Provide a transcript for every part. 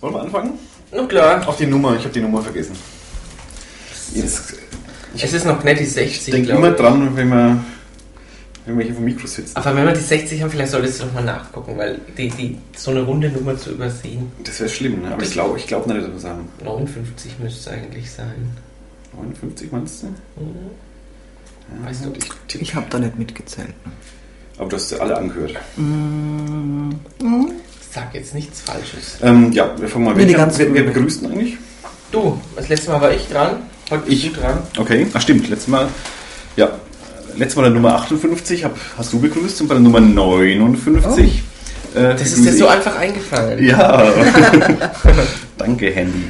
Wollen wir anfangen? Na klar. Auch die Nummer, ich habe die Nummer vergessen. Jetzt, Es ist noch nicht die 60, ich denke glaube immer ich. dran, wenn wir, wenn wir hier vom Mikro sitzen. Aber wenn wir die 60 haben, vielleicht solltest du noch mal nachgucken, weil die, die, so eine runde Nummer zu übersehen. Das wäre schlimm, ne? aber ich glaube ich glaub nicht, dass wir sagen. 59 müsste es eigentlich sein. 59 meinst du? Mhm. Ja, Weißt du? ich. Ich habe da nicht mitgezählt. Aber du hast sie alle angehört. Sag jetzt nichts Falsches. Ähm, ja, wir fangen mal Nee, die wer, wer, begrüßt denn eigentlich? Du, das letzte Mal war ich dran. Heute bist Ich. du dran. Okay, ach stimmt, letztes Mal, ja, letztes Mal der Nummer 58 hab, hast du begrüßt und bei der Nummer 59. äh, Das ist dir so ich- einfach eingefallen. Ja, danke Handy.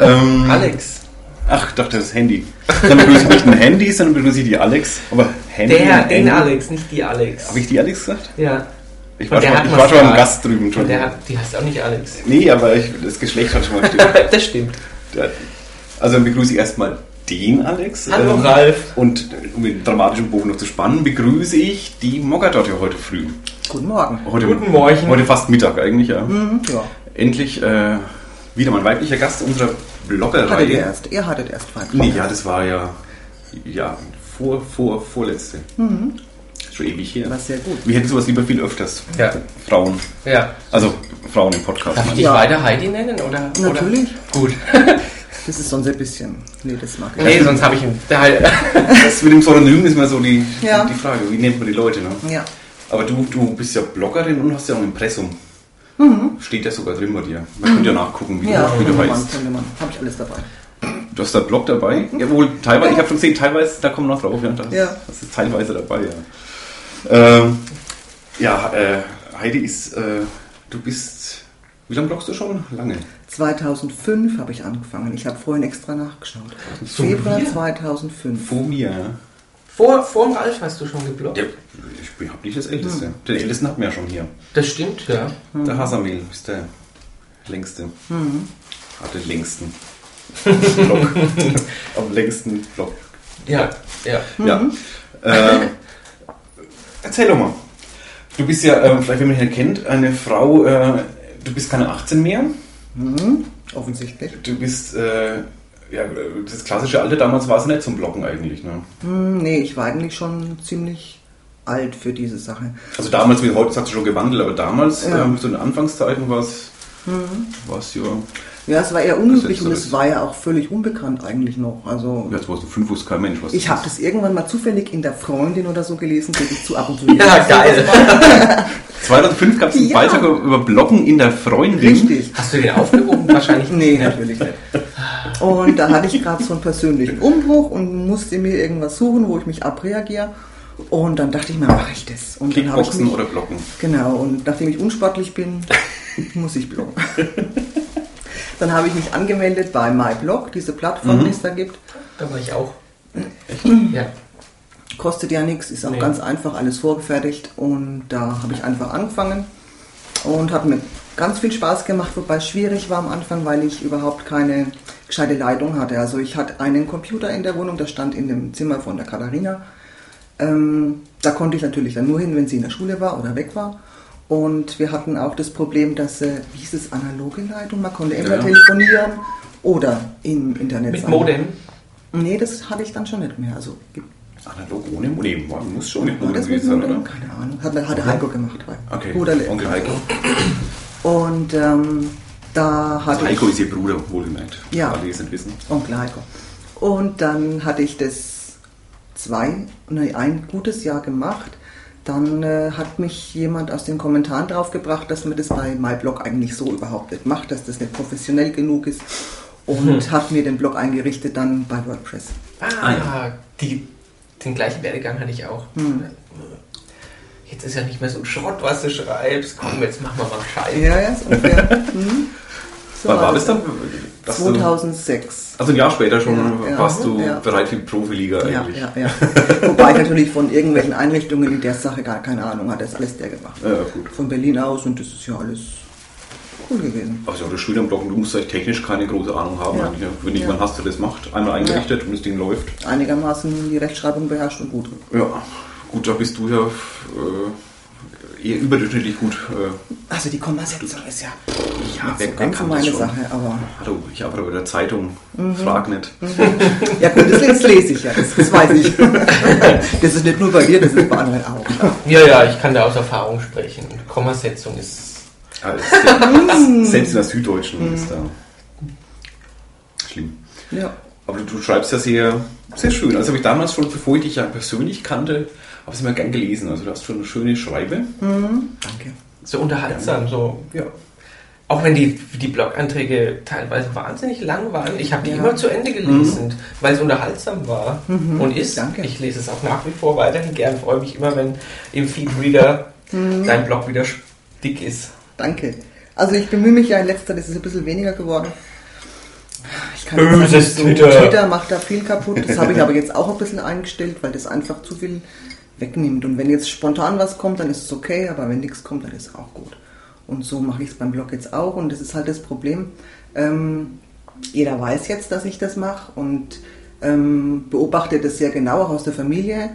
Ähm, Alex. Ach, ich dachte das Handy. Dann begrüße ich nicht den Handy, sondern begrüße ich die Alex. Aber Handy. Der, den Handy- Alex, nicht die Alex. Habe ich die Alex gesagt? Ja. Ich war, schon, ich was war schon am gesagt. Gast drüben. Und der hat, die heißt auch nicht Alex. Nee, aber ich, das Geschlecht hat schon mal gestimmt. das stimmt. Der- Also dann begrüße ich erstmal den Alex. Hallo, Ähm, Ralf. Und um den dramatischen Bogen noch zu spannen, begrüße ich die Mogadot heute früh. Guten Morgen. Heute, Guten Morgen. Heute fast Mittag eigentlich, ja. Mhm, ja. Endlich äh, wieder mein weiblicher Gast unserer Hattet ihr erst. Ihr hattet erst Wein. Nee, ja, das war ja, ja vor, vor, vorletzte. Schon ewig her. War sehr gut. Wir hätten sowas lieber viel öfters. Ja. Frauen. Ja. Also Frauen im Podcast. Darf ich dich Ja. weiter Heidi nennen? Oder, Natürlich. Oder? Gut. Das ist sonst ein bisschen. Nee, das mag ich. Nee, sonst habe ich ihn. Da, Das mit dem Synonym ist mal so die, Ja. die Frage, wie nennt man die Leute? Ne? Ja. Aber du, du bist ja Bloggerin und hast ja auch ein Impressum. Steht ja sogar drin bei dir. Man könnte ja nachgucken, wie, Mhm. Ja, du, wie du heißt. man. Habe ich alles dabei. Du hast da Blog dabei? Jawohl, teilweise. Ich habe schon gesehen, teilweise, da kommen wir noch drauf. Ja, das, Ja. das ist teilweise dabei, ja. Ähm, ja, äh, Heidi ist, äh, du bist, wie lange bloggst du schon? Lange. 2005 habe ich angefangen. Ich habe vorhin extra nachgeschaut. So Februar viel? 2005. Vor mir, ja. vor, vor dem Ralf hast du schon geblockt. ja ich habe nicht das Älteste. Den Ältesten hatten wir ja schon hier. Das stimmt, ja. Der Hasamil ist der längste. Hat den längsten Block. Am längsten Block. Ja, ja. Ja. Ähm, erzähl doch mal. Du bist ja, ähm, vielleicht wenn man dich kennt, eine Frau, äh, du bist keine 18 mehr. Mhm. Offensichtlich. Du bist, äh, ja, das klassische Alter damals war es nicht zum Blocken eigentlich. Ne? Hm, nee, ich war eigentlich schon ziemlich alt für diese Sache. Also damals, wie heute sagt sie schon gewandelt, aber damals, Ja. ähm, so in den Anfangszeiten war es, war es ja, Ja, es war eher unüblich und es war ja auch völlig unbekannt eigentlich noch. Also jetzt warst du fünf, wusste kein Mensch, was ich habe das irgendwann mal zufällig in der Freundin oder so gelesen, gebe ich zu ab und zu. Ja, geil. 2005 gab es einen Ja. Beitrag über Bloggen in der Freundin. Richtig. Hast du den aufgehoben? Wahrscheinlich Nee, natürlich nicht. Und da hatte ich gerade so einen persönlichen Umbruch und musste mir irgendwas suchen, wo ich mich abreagiere. Und dann dachte ich mir, mache ich das. Und dann habe ich Kickboxen mich, oder Blocken. Genau, und nachdem ich unsportlich bin, muss ich bloggen. Dann habe ich mich angemeldet bei MyBlog, diese Plattform, die es da gibt. Da war ich auch. Ja. Kostet ja nichts, ist auch Nee. ganz einfach alles vorgefertigt. Und da habe ich einfach angefangen und hat mir ganz viel Spaß gemacht, wobei es schwierig war am Anfang, weil ich überhaupt keine gescheite Leitung hatte. Also ich hatte einen Computer in der Wohnung, der stand in dem Zimmer von der Katharina. Ähm, da konnte ich natürlich dann nur hin, wenn sie in der Schule war oder weg war. Und wir hatten auch das Problem, dass, äh, wie hieß es, analoge Leitung, man konnte entweder Ja. telefonieren oder im Internet Mit sein. Modem. Nee, das hatte ich dann schon nicht mehr. Also Analog ohne Modem. Man muss schon mit Modem das gewesen sein, oder? Keine Ahnung. Hat, hat der Heiko gemacht. Okay, Bruderle. Onkel Heiko. Und ähm, da hatte Heiko ich... ist ihr Bruder, wohlgemerkt. Ja. Alle, die es nicht wissen. Onkel Heiko. Und dann hatte ich das zwei, nee, ein gutes Jahr gemacht. Dann äh, hat mich jemand aus den Kommentaren draufgebracht, dass man das bei MyBlog eigentlich so überhaupt nicht macht, dass das nicht professionell genug ist. Und hat mir den Blog eingerichtet dann bei WordPress. Ah, Ah, ja. die, den gleichen Werdegang hatte ich auch. Hm. Jetzt ist ja nicht mehr so ein Schrott, was du schreibst. Komm, jetzt machen wir mal Scheiße. Ja, ja, so ungefähr. Mhm. So Wann war das dann? Dass du- 2006. Also ein Jahr später schon Ja, ja. warst du Ja. bereit für die Profiliga Ja, eigentlich. ja, ja. Wobei ich natürlich von irgendwelchen Einrichtungen in der Sache gar keine Ahnung hatte. Das ist alles der gemacht. Ja, gut. Von Berlin aus und das ist ja alles cool gewesen. Also ja, das Schöne am Bloggen, du musst eigentlich technisch keine große Ahnung haben. Ja. ja. Wenn Ja. jemand hast, der das macht, einmal eingerichtet und das Ding läuft. Einigermaßen die Rechtschreibung beherrscht und gut. Ja, gut, da bist du ja äh, eher überdurchschnittlich gut. Äh, Also die Kommasetzung ist ja ja, so ganz so meine Sache, aber Hallo, ich arbeite bei der Zeitung. Mhm. Frag nicht. ja gut, das, lese ich ja, das, das weiß ich. Das ist nicht nur bei dir, das ist bei anderen auch. Ja, ja, ich kann da aus Erfahrung sprechen. Kommasetzung ist. Ja- selbst in der Süddeutschen ist da schlimm. Ja. Aber du, du schreibst ja sehr, sehr schön. Also habe ich damals schon, bevor ich dich ja persönlich kannte, habe ich es immer gern gelesen. Also du hast schon eine schöne Schreibe. Danke. so unterhaltsam, so. Ja. Auch wenn die, die Blog-Einträge teilweise wahnsinnig lang waren, ich habe die Ja. immer zu Ende gelesen, weil es unterhaltsam war und ist. Danke. Ich lese es auch nach wie vor weiterhin gern. Freue mich immer, wenn im Feedreader dein Blog wieder dick ist. Danke. Also ich bemühe mich ja in letzter Zeit, es ist ein bisschen weniger geworden. Ich kann Böses sagen, Twitter. Twitter macht da viel kaputt. Das habe ich aber jetzt auch ein bisschen eingestellt, weil das einfach zu viel wegnimmt. Und wenn jetzt spontan was kommt, dann ist es okay, aber wenn nichts kommt, dann ist es auch gut. Und so mache ich es beim Blog jetzt auch. Und das ist halt das Problem. Ähm, jeder weiß jetzt, dass ich das mache und ähm, beobachtet das sehr genau, auch aus der Familie.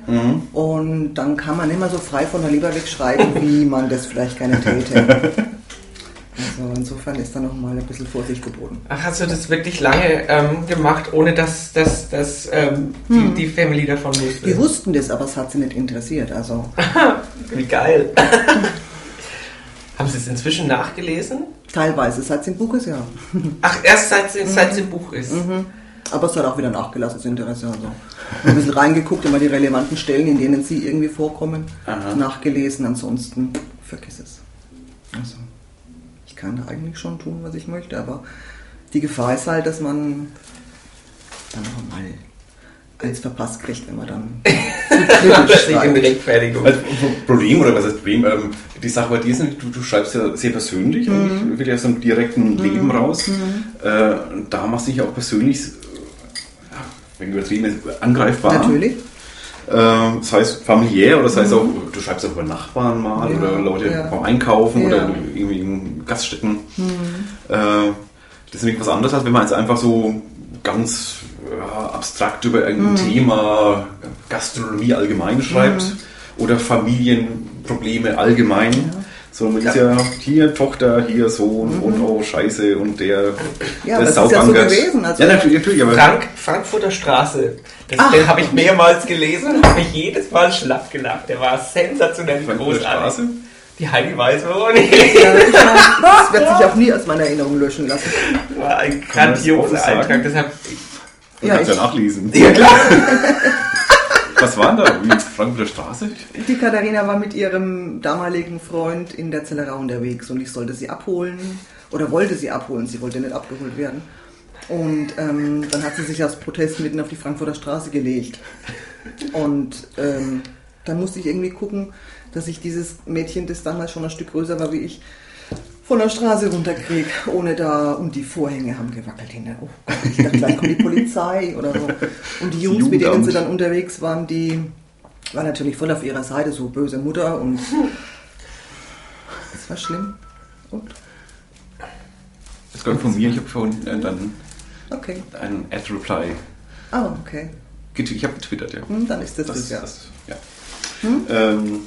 Und dann kann man immer so frei von der Leber wegschreiben, wie man das vielleicht gerne täte. Also insofern ist da nochmal ein bisschen Vorsicht geboten. Ach, hast du das wirklich lange ähm, gemacht, ohne dass, dass, dass ähm, die, die Family davon wusste? Die wussten das, aber es hat sie nicht interessiert. Also Wie geil. Haben Sie es inzwischen nachgelesen? teilweise, seit es im Buch ist, ja. Ach, erst seit es seit es im Buch ist. Aber es hat auch wieder nachgelassen, das Interesse. Also ein bisschen reingeguckt, immer die relevanten Stellen, in denen sie irgendwie vorkommen, Aha. nachgelesen. Ansonsten vergiss es. Also kann eigentlich schon tun, was ich möchte, aber die Gefahr ist halt, dass man dann noch mal eins verpasst kriegt, wenn man dann Das ist eine. Rechtfertigung. Also, Problem, oder was heißt Problem? Ähm, die Sache bei dir ist, du, du schreibst ja sehr persönlich, Mhm. eigentlich, wirklich aus einem direkten Leben raus. Äh, da machst du dich auch persönlich, ja, wenn übertrieben ist, angreifbar. Natürlich. Äh, das heißt familiär oder das heißt auch, du schreibst auch über Nachbarn mal Mhm. Ja, oder Leute ja. beim Einkaufen Ja. Mhm. oder irgendwie in Gaststätten. Äh, das ist nämlich was anderes, als wenn man jetzt einfach so ganz abstrakt über irgendein Mhm. Thema Gastronomie allgemein schreibt Mhm. oder Familienprobleme allgemein. Sondern man ist ja hier Tochter, hier Sohn und oh Scheiße und der, Mhm. Ja, das ist ja so gewesen, also- ja, natürlich, natürlich aber Frank, Frankfurter Straße. Das, Ach. den habe ich mehrmals gelesen und habe mich jedes Mal schlapp gelacht. Der war sensationell Frankfurter großartig. Straße. Die Heidi weiß wo nicht. Ja, ich das wird sich auch nie aus meiner Erinnerung löschen lassen. war ein grandioser? Eintrag. Deshalb, Du Ja, kannst ja ich- nachlesen. ja klar. Was war denn da? Wie Frankfurter Straße? Die Katharina war mit ihrem damaligen Freund in der Zellerau unterwegs und ich sollte sie abholen oder wollte sie abholen. Sie wollte nicht abgeholt werden. Und ähm, dann hat sie sich aus Protest mitten auf die Frankfurter Straße gelegt. Und ähm, dann musste ich irgendwie gucken, dass ich dieses Mädchen, das damals schon ein Stück größer war wie ich, von der Straße runterkriege, ohne da, und die Vorhänge haben gewackelt hinter. Oh Gott, ich dachte, gleich kommt die Polizei oder so. Und die Jungs, mit denen sie dann unterwegs waren, die waren natürlich voll auf ihrer Seite, so böse Mutter und das war schlimm. Und Das kommt von mir. Ich habe vorhin äh, dann okay. einen Ad-Reply. Ah, okay. Ich habe getwittert, ja. Hm, dann ist das Das, das, ja. das, ja. Ähm,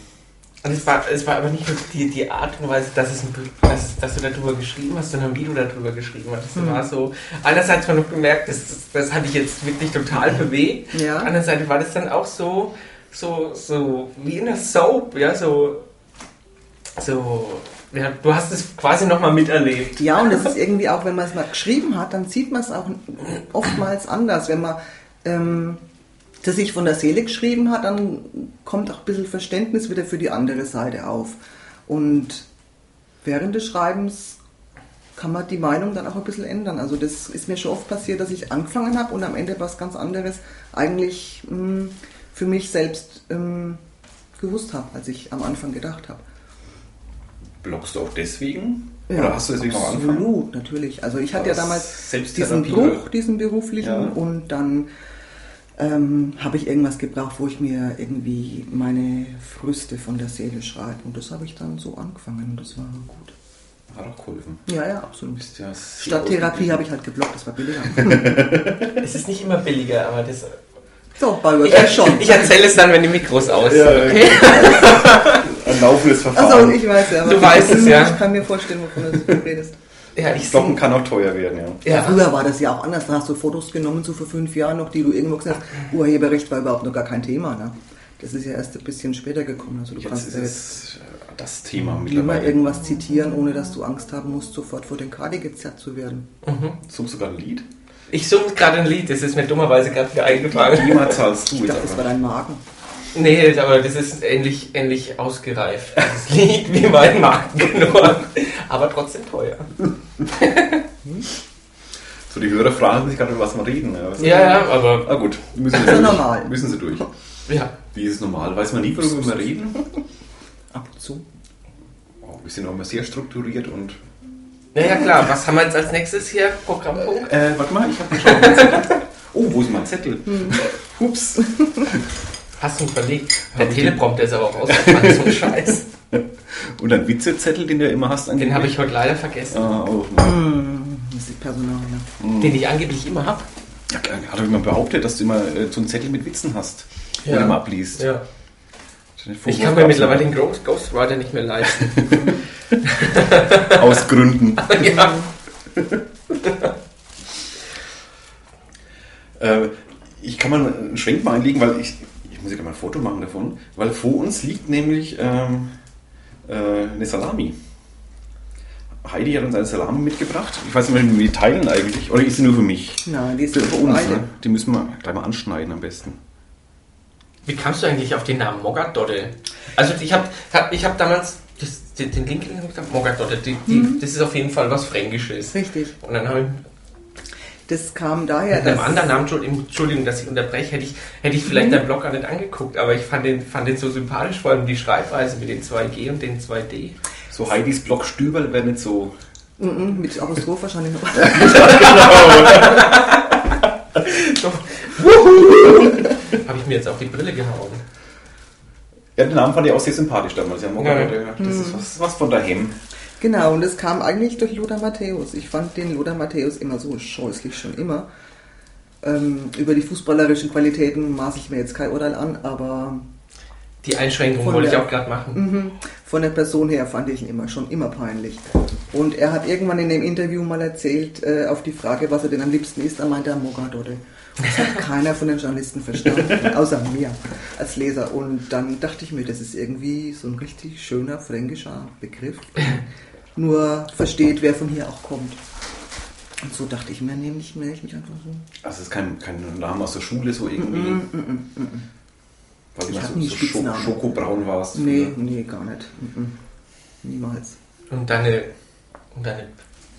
Und es war, es war aber nicht nur die, die Art und Weise, dass, es ein, dass, dass du darüber geschrieben hast, sondern wie du darüber geschrieben hast. Das war so, einerseits war noch gemerkt, das, das, das hat dich jetzt wirklich total bewegt. Ja. Andererseits war das dann auch so, so, so wie in der Soap, ja, so, so, ja, du hast es quasi nochmal miterlebt. Ja, und es ist irgendwie auch, wenn man es mal geschrieben hat, dann sieht man es auch oftmals anders. Wenn man ähm, das sich von der Seele geschrieben hat, dann kommt auch ein bisschen Verständnis wieder für die andere Seite auf. Und während des Schreibens kann man die Meinung dann auch ein bisschen ändern. Also das ist mir schon oft passiert, dass ich angefangen habe und am Ende was ganz anderes eigentlich mh, für mich selbst ähm, gewusst habe, als ich am Anfang gedacht habe. bloggst du auch deswegen? Oder hast du deswegen auch absolut, angefangen? natürlich. Also ich hatte ja damals diesen Bruch, diesen beruflichen Ja. und dann ähm, habe ich irgendwas gebraucht, wo ich mir irgendwie meine Früste von der Seele schreibe. Und das habe ich dann so angefangen und das war gut. Hat auch geholfen. Ja, ja, absolut. Ja Statt Therapie habe ich halt geblockt, das war billiger. Es ist nicht immer billiger, aber das. so, bei Ich, WordPress schon. ich erzähle es dann, wenn die Mikros aus sind, Ja, okay? ein laufendes Verfahren. Achso, ich weiß ja. Du weißt es, ja. Ich kann mir vorstellen, wovon du redest. Ja, ich Stoppen kann auch teuer werden, ja. Ja. früher war das ja auch anders. Da hast du Fotos genommen, so vor fünf Jahren noch, die du irgendwo gesagt hast. Urheberrecht war überhaupt noch gar kein Thema. Ne? Das ist ja erst ein bisschen später gekommen. Also du Jetzt kannst ist ja äh, das Thema immer mittlerweile. irgendwas zitieren, ohne dass du Angst haben musst, sofort vor den Kadi gezerrt zu werden. Suchst du gerade ein Lied? ich summe gerade ein Lied, das ist mir dummerweise gerade wieder eingefallen. GEMA zahlst du Ich dachte, das war dein Magen. Nee, aber das ist ähnlich, ähnlich ausgereift, dieses Lied, wie mein Magen nur. Aber trotzdem teuer. So, die Hörer fragen sich gerade, über was wir reden. Ja, Ja, ja, aber Ah gut, müssen sie Das ist durch. normal. Müssen sie durch. ja. Wie ist es normal? Weiß man nie, worüber wir reden? Ab und zu. Oh, wir sind auch immer sehr strukturiert und... Naja, klar, was haben wir jetzt als nächstes hier? Programmpunkt? Äh, warte mal, ich habe Zettel. Oh, wo ist mein Zettel? Hups. Hast du verlegt? Der Teleprompter ist aber auch ausgefallen, so ein Scheiß. Und ein Witzezettel, den du ja immer hast. Den habe ich heute leider vergessen. Ah, auch. Ne? Das ist Personal. Ne? Den ich angeblich immer habe. Ja, hat doch jemand behauptet, dass du immer äh, so einen Zettel mit Witzen hast, Ja. du mal abliest. Ja. Ich kann mir mittlerweile den Ghost, Ghostwriter nicht mehr leisten. Aus Gründen. ja. Äh, ich kann mal einen Schwenk mal einlegen, weil ich muss ja mal ein Foto machen davon, weil vor uns liegt nämlich ähm, äh, eine Salami. Heidi hat uns eine Salami mitgebracht. Ich weiß nicht, wie wir die teilen eigentlich. Oder ist sie nur für mich? Nein, die ist Für, für uns, ne? Die müssen wir gleich mal anschneiden am besten. Wie kamst du eigentlich auf den Namen Mogadodde? Also ich habe hab, ich hab damals das, den, den Link gesagt, die, die, Mhm. das ist auf jeden Fall was Fränkisches. Richtig. Und dann habe ich Das kam daher, mit einem dass... anderen Namen, Entschuldigung, dass ich unterbreche, hätte ich, hätte ich vielleicht Mhm. deinen Blog gar nicht angeguckt, aber ich fand den, fand den so sympathisch, vor allem die Schreibweise mit den 2G und den 2D. So Heidis Block Stüberl wäre nicht so. Mhm, mit Apostroph wahrscheinlich noch. Habe ich mir jetzt auf die Brille gehauen. Ja, den Namen fand ich auch sehr sympathisch damals. Ja, Moga, Ja. Das ist was, was von daheim. Genau, und das kam eigentlich durch Lothar Matthäus. Ich fand den Lothar Matthäus immer so scheußlich, schon immer. Ähm, über die fußballerischen Qualitäten maß ich mir jetzt kein Urteil an, aber Die Einschränkung wollte ich der- auch gerade machen. mhm, von der Person her fand ich ihn immer schon immer peinlich. Und er hat irgendwann in dem Interview mal erzählt, äh, auf die Frage, was er denn am liebsten isst, er meinte er Mogadodde. Das hat keiner von den Journalisten verstanden, außer mir als Leser. Und dann dachte ich mir, das ist irgendwie so ein richtig schöner fränkischer Begriff. Nur versteht, wer von hier auch kommt. Und so dachte ich mir, nehme ich, nehme ich mich einfach so. Also es ist kein, kein Name aus der Schule, so irgendwie. Mm, mm, mm, mm. Weil du Ich mal so, nie so Spitznamen. Schokobraun warst. Nee, nee, gar nicht. Mm, mm. Niemals. Und deine, und deine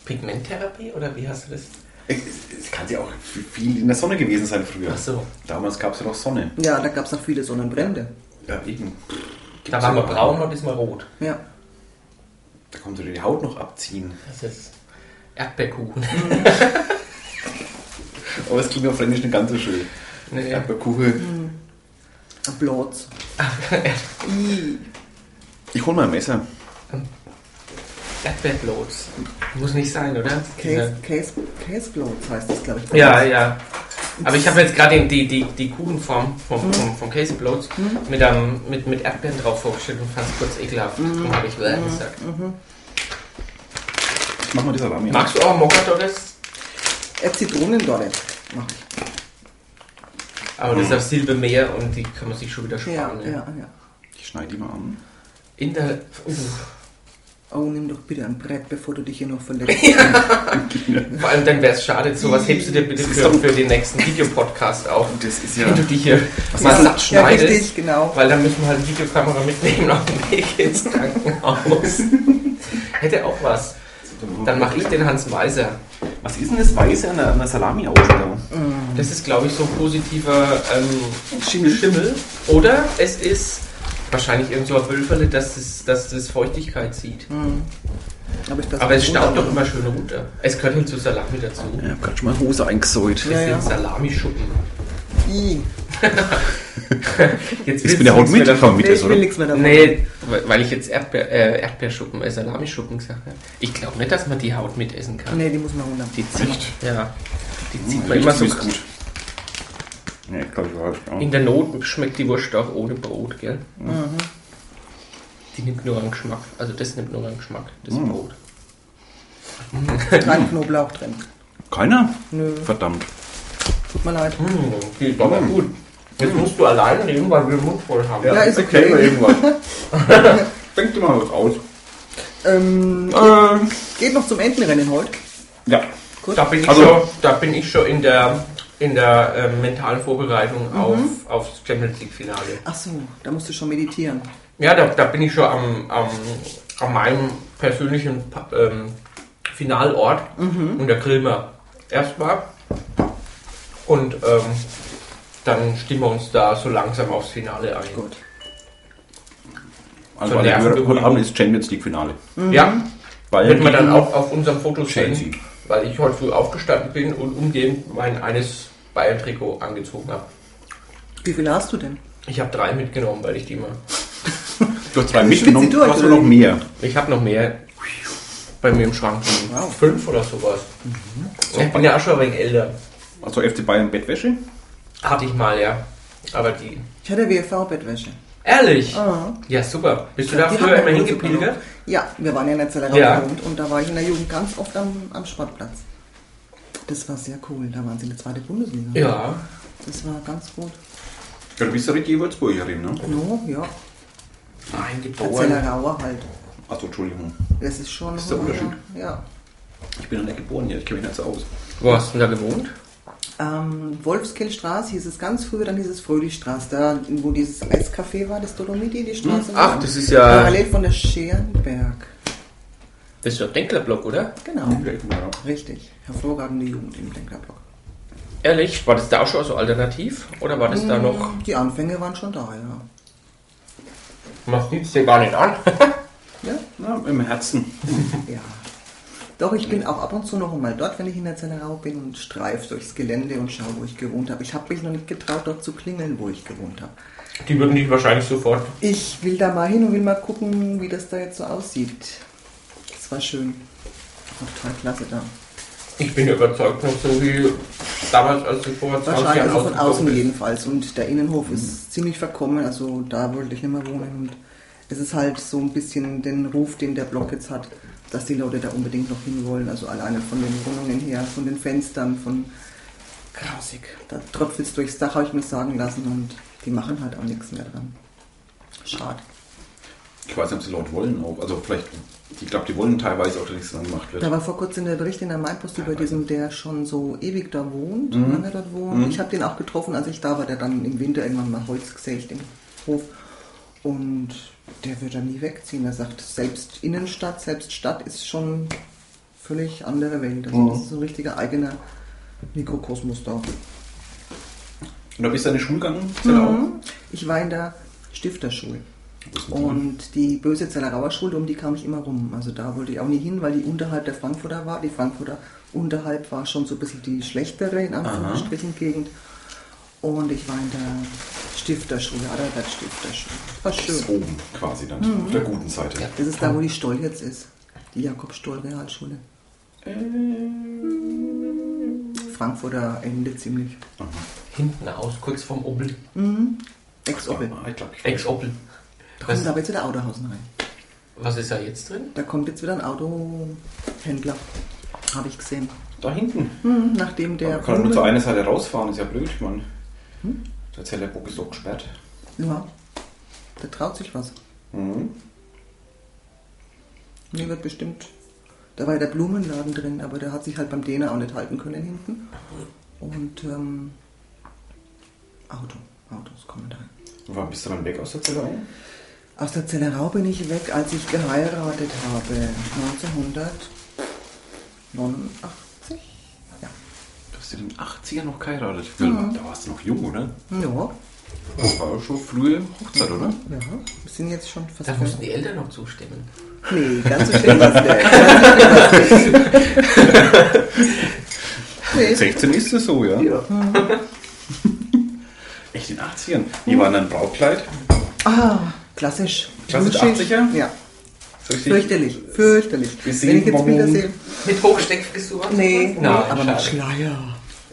Pigmenttherapie oder wie hast du das? Es, kann ja auch viel in der Sonne gewesen sein früher. Ach so. Damals gab es ja noch Sonne. Ja, da gab es auch viele Sonnenbrände. Ja, eben. Da Gibt's waren wir braun, heute ist man rot. Ja. Da konnte die Haut noch abziehen. Das ist Erdbeerkuchen. Aber es klingt auf Fränkisch nicht ganz so schön. Nee. Erdbeerkuchen. Blots. I. Ich hol mal ein Messer. Erdbeerblots. Muss nicht sein, oder? Case, Case, Case Bloats heißt das, glaube ich. Ja, ja. Aber ich habe jetzt gerade die, die, die Kuchenform vom, vom, vom Case Bloats mit, einem, mit, mit Erdbeeren drauf vorgestellt und fand es kurz ekelhaft. Darum habe ich Bäh gesagt. Ich mach mal die Salami. Magst du auch Mogadores? Äh, Zitronendorre mache ich. Aber das ist auf Silbermeer und die kann man sich schon wieder Ja, sparen. ja, ne? ja. Ich schneide die mal an. In der. Uh, Oh, nimm doch bitte ein Brett, bevor du dich hier noch verletzt. vor allem dann wäre es schade, sowas hebst du dir bitte für, für den nächsten Videopodcast auf. Das ist ja. Wenn du die hier Was mal ist satt ja, schneidest. richtig, genau. Weil dann müssen wir halt eine Videokamera mitnehmen auf dem Weg ins Krankenhaus. Hätte auch was. Dann mache ich den Hans Weiser. Was ist denn das Weiße an der, an der Salami außen da? Das ist, glaube ich, so positiver ähm, Schimmel. Schimmel. Oder es ist wahrscheinlich irgend so ein Wölferle, dass das, dass das Feuchtigkeit zieht. Hm. Aber, ich das Aber es staubt doch immer schön runter. Es gehört halt zu Salami dazu. Ich hab gerade schon mal Hose eingesäut. Das Ja, ja. sind Salamischuppen. I. Jetzt Ist mit der Haut nichts mit, mehr davon. komm mit, Nee, ich will oder? nichts mehr davon. Nee, weil ich jetzt Erdbeer, äh, Erdbeerschuppen, äh, Salamischuppen gesagt habe. Ich glaube nicht, dass man die Haut mitessen kann. Nee, die muss man runter. Die zieht, ja, die zieht Hm, man immer so. gut. Ja, ich glaube, ich war In der Not schmeckt die Wurst auch ohne Brot, gell? Mhm. Die nimmt nur einen Geschmack. Also das nimmt nur einen Geschmack, das Mm. Brot. Kein Knoblauch drin. Keiner? Nö, Verdammt. tut mir leid. Mmh, die ist aber gut. Jetzt musst du allein reden, weil wir den Mund voll haben. Ja, ist okay. mir irgendwas. Denk dir mal was aus. Ähm, Ähm, geht noch zum Entenrennen heute. ja. Gut. Da bin ich Also- schon, da bin ich schon in der, in der ähm, mentalen Vorbereitung Mhm. auf, aufs Champions League Finale. Ach so, da musst du schon meditieren. Ja, da, da bin ich schon am, am, an meinem persönlichen ähm, Finalort Mhm. und da grillen wir erstmal und ähm, dann stimmen wir uns da so langsam aufs Finale ein. Gut. Also heute. Abend ist Champions League Finale. Ja, Weil wird man dann auch auf unserem Foto Chelsea. sehen, weil ich heute früh aufgestanden bin und umgehend mein eines Bayern-Trikot angezogen habe. Wie viel hast du denn? Ich habe drei mitgenommen, weil ich die mal. Du hast zwei mitgenommen, durch, hast du noch mehr. Ich habe noch mehr bei mir im Schrank. Wow. Fünf oder sowas. Ich bin ja auch schon ein wenig älter. Also FC Bayern Bettwäsche. Hatte ich mal, ja. Aber die. Ich hatte WFV-Bettwäsche. Ehrlich? Ah. Ja, super. Bist du da früher immer hingepilgert? Ja, wir waren ja in der Zellerau Ja. gewohnt und da war ich in der Jugend ganz oft am, am Sportplatz. Das war sehr cool. Da waren sie in der zweiten Bundesliga. Ja. Das war ganz gut. Ja, du bist ja richtig Würzburgerin, ne? No, ja. Nein, geboren. Zellerauer halt. Achso, Entschuldigung. Das ist schon. ist der Unterschied. Ja. Ich bin ja nicht geboren hier, ich kenne mich nicht so aus. Wo hast du denn da gewohnt? Ähm, Wolfskillstraße hieß es ganz früher, dann hieß es Fröhlichstraße, da wo dieses Eiscafé war, das Dolomiti, die Straße. Ach, war. das ist ja. Parallel von der Scherenberg. Das ist ja Denklerblock, oder? Genau, Ja. richtig. Hervorragende Jugend im Denklerblock. Ehrlich? War das da auch schon so alternativ? Oder war das da noch. Die Anfänge waren schon da, ja. Man sieht es dir gar nicht an. Ja, Na, im Herzen. ja. Doch, ich bin auch ab und zu noch mal dort, wenn ich in der Zellerau bin und streife durchs Gelände und schaue, wo ich gewohnt habe. Ich habe mich noch nicht getraut, dort zu klingeln, wo ich gewohnt habe. Die würden dich wahrscheinlich sofort. Ich will da mal hin und will mal gucken, wie das da jetzt so aussieht. Das war schön. War total klasse da. Ich bin überzeugt, noch so wie damals, als du vor 20 Wahrscheinlich, Jahren also von außen bist. jedenfalls. Und der Innenhof ist ziemlich verkommen, also da wollte ich nicht mehr wohnen. Und es ist halt so ein bisschen den Ruf, den der Block jetzt hat, dass die Leute da unbedingt noch hinwollen. Also alleine von den Wohnungen her, von den Fenstern, von grausig. Da tröpfelt es durchs Dach, habe ich mir sagen lassen. Und die machen halt auch nichts mehr dran. Schade. Ich weiß nicht, ob die Leute wollen auch. Also vielleicht, ich glaube, die wollen teilweise auch, dass nichts dran gemacht wird. Da war vor kurzem der Bericht in der Mainpost über diesen, der schon so ewig da wohnt, lange dort wohnt. Ich habe den auch getroffen, als ich da war, der dann im Winter irgendwann mal Holz gesägt im Hof. Und der wird da nie wegziehen. Er sagt, selbst Innenstadt, selbst Stadt ist schon völlig andere Welt. Also das ist so ein richtiger eigener Mikrokosmos da. Und da bist du in die Schule gegangen? Zellerau? Mhm. Ich war in der Stifterschule. Und die böse Zellerauer Schule, um die kam ich immer rum. Also da wollte ich auch nie hin, weil die unterhalb der Frankfurter war. Die Frankfurter unterhalb war schon so ein bisschen die schlechtere, in Anführungsstrichen, Gegend. Und ich war in der Stifterschule, Adalbert Stifterschule. War Das schön. ist oben quasi dann, auf der guten Seite. Ja. Das ist da, wo die Stoll jetzt ist. Die Jakob-Stoll-Realschule. Frankfurter Ende ziemlich. Hinten aus, kurz vorm Opel. Ex-Opel. Ich glaube, ich Ex-Opel. Da kommt aber jetzt wieder Autohausen rein. Was ist da jetzt drin? Da kommt jetzt wieder ein Autohändler. Habe ich gesehen. Da hinten. Hm, nachdem der. Man kann nur zur einen Seite rausfahren, ist ja blöd, ich meine. Der Zellerbock ist doch gesperrt. Ja, der traut sich was. Mhm. Mir wird bestimmt. Da war ja der Blumenladen drin, aber der hat sich halt beim Däner auch nicht halten können hinten. Und ähm, Auto. Autos kommen da. Und wann bist du dann weg aus der Zellerau? Aus der Zellerau bin ich weg, als ich geheiratet habe. 1989. Du in den 80er noch geheiratet. Da warst du noch jung, oder? Ja, Das war schon frühe Hochzeit, oder? ja. Wir sind jetzt schon fast. Da mussten die Eltern noch zustimmen. Nee, ganz so schlimm nicht. nee. 16 ist es so, ja? Ja. Echt in den 80ern? Die waren dann Brautkleid. Ah, klassisch. Klassisch Wunschig. 80er? Ja, richtig- fürchterlich, fürchterlich. Wir Wenn sehen ich jetzt Bilder sehe. Mit Hochsteckfrisur? Nee, Nein, aber mit schade.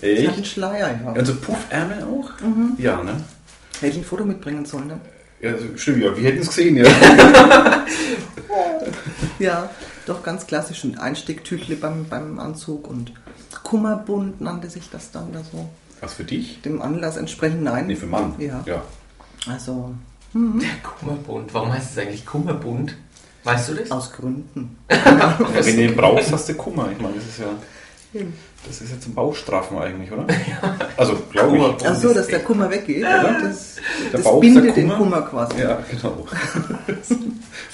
Schleier. Ich hatte einen Echt? Schleier, ja. Also Puffärmel auch? Ja, ne? Hätte ich ein Foto mitbringen sollen, ne? Ja, also, stimmt, ja, wir hätten es gesehen, ja. Ja, doch ganz klassisch. Und Einstecktüchle beim, beim Anzug und Kummerbund nannte sich das dann da so. Was für dich? Dem Anlass entsprechend, nein. Nee, für Mann. Ja. ja. Also Der Kummerbund. Warum heißt es eigentlich Kummerbund? Weißt du das? aus Gründen. Ja, wenn du ihn brauchst, hast du Kummer. Ich meine, das ist ja, das ist ja zum Bauchstrafen eigentlich, oder? Also, glaube ich. Ach so, dass der Kummer weggeht. oder? Das, Der das Bauch ist bindet der den Kummer. Kummer quasi. Ja, genau.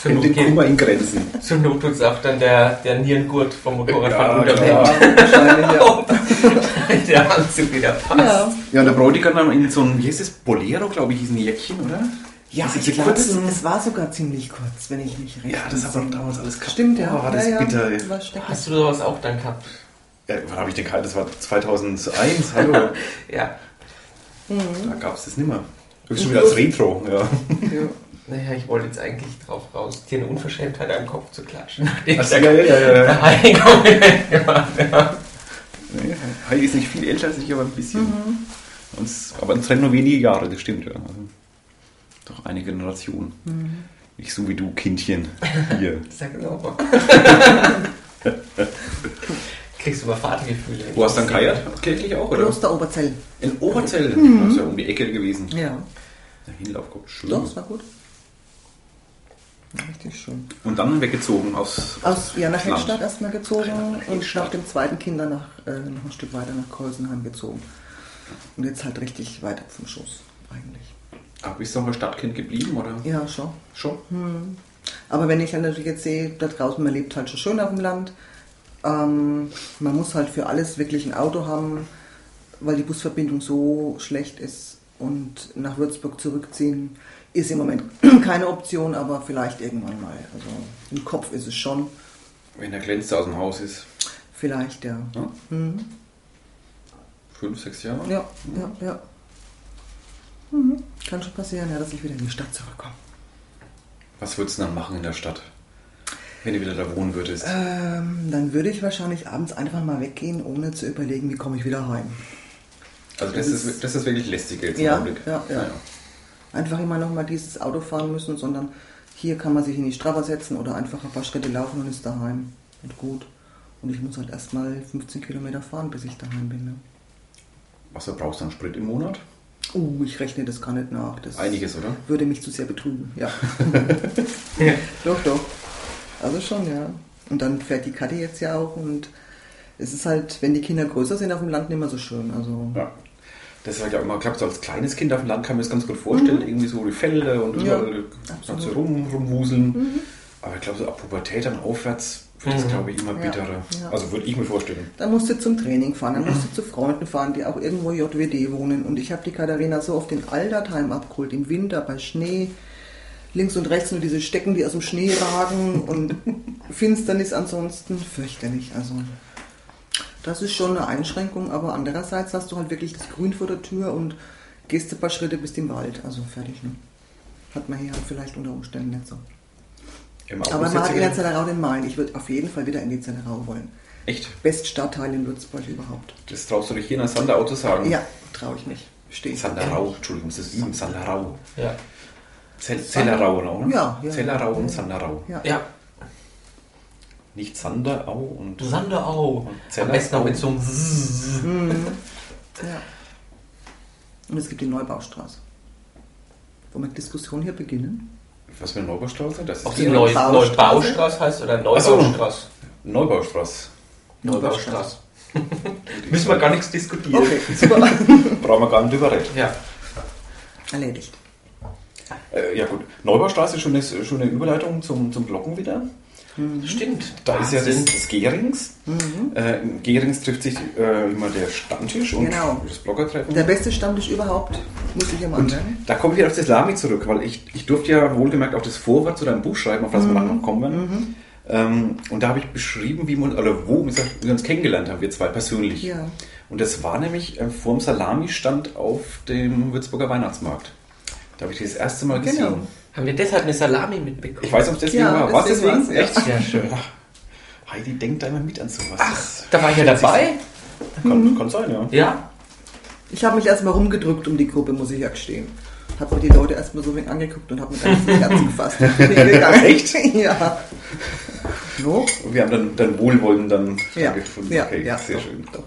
Zur Not, den Kummer in Grenzen. zur Not tut's auch dann der, der Nierengurt vom Motorrad Ja. Wahrscheinlich, ja. Und der Anzug wieder passt. ja. Ja, und der Bräutigam dann in so ein, wie heißt das, Bolero, glaube ich, hieß ein Jäckchen, oder? Ja, Diese ich glaube, es, es war sogar ziemlich kurz, wenn ich mich recht Ja, das hat man entsinne. damals alles gehabt. Stimmt, ja. Oh, war das ja, ja. bitter. Schrecklich. Hast du sowas auch dann gehabt? Ja, wann habe ich den gehalten? Das war 2001, hallo. Ja. da gab es das nimmer. Höchstens wieder als Retro, ja. Ja. Naja, ich wollte jetzt eigentlich drauf raus, dir eine Unverschämtheit am Kopf zu klatschen. Nachdem Ach ja, ja, ja, ja. der Heiligung gemacht ja. Nee, Heidi ist nicht viel älter als ich, aber ein bisschen. Uns, aber uns trennen nur wenige Jahre, das stimmt ja. Also, doch eine Generation. Nicht so wie du, Kindchen. Hier. Sag genau. Kriegst du mal Vatergefühle. Wo hast du dann geheiert? Kirchlich auch, oder? Kloster Oberzell. In Oberzell. Das ist ja um die Ecke gewesen. Ja. Der Hinlauf kommt schön. Doch, es war gut. Richtig schön. Und dann weggezogen aus, Aus ja, nach. Heckstadt erstmal gezogen Nach und nach dem zweiten Kinder nach, äh, noch ein Stück weiter nach Kreuzenheim gezogen. Und jetzt halt richtig weit ab vom Schuss, eigentlich. Aber bist du auch ein Stadtkind geblieben, oder? Ja, schon. Schon? Aber wenn ich dann natürlich jetzt sehe, da draußen, man lebt halt schon schön auf dem Land. Ähm, man muss halt für alles wirklich ein Auto haben, weil die Busverbindung so schlecht ist. Und nach Würzburg zurückziehen ist im Moment keine Option, aber vielleicht irgendwann mal. Also im Kopf ist es schon. Wenn der Glänzer aus dem Haus ist. Vielleicht, ja. Ja? Mhm. Fünf, sechs Jahre? Ja, ja, ja. Mhm. Kann schon passieren, ja, dass ich wieder in die Stadt zurückkomme. Was würdest du dann machen in der Stadt? Wenn du wieder da wohnen würdest? Ähm, dann würde ich wahrscheinlich abends einfach mal weggehen, ohne zu überlegen, wie komme ich wieder heim. also das, das ist, das ist wirklich lästig jetzt Ja, im Augenblick. ja, ja. Einfach immer noch mal dieses Auto fahren müssen, sondern hier kann man sich in die Strava setzen oder einfach ein paar Schritte laufen und ist daheim. Und gut. Und ich muss halt erstmal 15 Kilometer fahren, bis ich daheim bin. Ne? Was du brauchst du an Sprit im Monat? Uh, ich rechne das gar nicht nach. Das Einiges, oder? würde mich zu sehr betrügen. Ja. Ja. Doch, doch. Also schon, ja. Und dann fährt die Katte jetzt ja auch und es ist halt, wenn die Kinder größer sind auf dem Land, nicht mehr so schön. Also Ja. Das ist halt ja immer, ich glaube, so als kleines Kind auf dem Land kann man das ganz gut vorstellen. Irgendwie so die Felder und Mhm. Ja, überall du absolut. rum, rumwuseln. Aber ich glaube, so ab Pubertät dann aufwärts wird das, Mhm. glaube ich, immer Ja, bitterer. ja. Also würde ich mir vorstellen. Dann musst du zum Training fahren, dann musst du zu Freunden fahren, die auch irgendwo JWD wohnen. Und ich habe die Katharina so oft in Aldertheim abgeholt, im Winter bei Schnee. Links und rechts nur diese Stecken, die aus dem Schnee ragen und Finsternis ansonsten fürchterlich. Also das ist schon eine Einschränkung, aber andererseits hast du halt wirklich das Grün vor der Tür und gehst ein paar Schritte bis im Wald. Also fertig. Ne? Hat man hier halt vielleicht unter Umständen nicht so. Aber man hat in der Zellerau den Main. Ich würde auf jeden Fall wieder in die Zellerau wollen. Echt? Beststadtteil in Würzburg überhaupt. Das traust du dich hier in der Sanderau zu sagen? Ja, traue ich mich. Stehe ich. Sanderau, Entschuldigung, das ist üben. Sanderau. Ja. Zell, Zellerau, oder? Ja, ja. Zellerau und Sanderau. Ja. ja. Nicht Sanderau und. Sanderau. Am Zellerau. besten noch mit so einem Zzzz. ja. Und es gibt die Neubaustraße. Wollen wir die Diskussion hier beginnen? Was für eine Neubaustraße? Das Ob ist die die Neu Neubaustraße? Neubaustraße heißt oder Ach so. Neubaustraße? Neubaustraße. Neubaustraße. Müssen wir gar nichts diskutieren. Okay, super. Brauchen wir gar nicht drüber reden. Ja. Erledigt. Äh, ja gut, Neubaustraße ist schon eine, schon eine Überleitung zum, zum Glockenwitter. Stimmt. Da ist ja das, das Gerings. Äh, in Gerings trifft sich äh, immer der Stammtisch und Genau. das Bloggertreffen. Der beste Stammtisch überhaupt, muss ich immer und anmerken. da komme ich wieder auf das Lami zurück, weil ich, ich durfte ja wohlgemerkt auch das Vorwort zu deinem Buch schreiben, auf das wir nachher noch kommen werden. Ähm, und da habe ich beschrieben, wie wir, oder wo wir uns kennengelernt haben, wir zwei persönlich. Ja. Und das war nämlich äh, vor dem Salami-Stand auf dem Würzburger Weihnachtsmarkt. Da habe ich das erste Mal gesehen. Genau. Haben wir deshalb eine Salami mitbekommen? Ich weiß nicht, ob es deswegen Ja, war. Was deswegen deswegen? Echt? Ja, schön. Heidi denkt da immer mit an sowas. Ach, da war ich ja dabei. kann, kann sein, ja. Ja. Ich habe mich erstmal rumgedrückt um die Gruppe, muss ich ja gestehen. Hat mir die Leute erstmal so wenig angeguckt und hat mir dann das Herz gefasst. Echt? Ja. No? Und wir haben dann, dann Wohlwollen dann Ja. gefunden. Ja, okay, ja, sehr doch, schön. doch.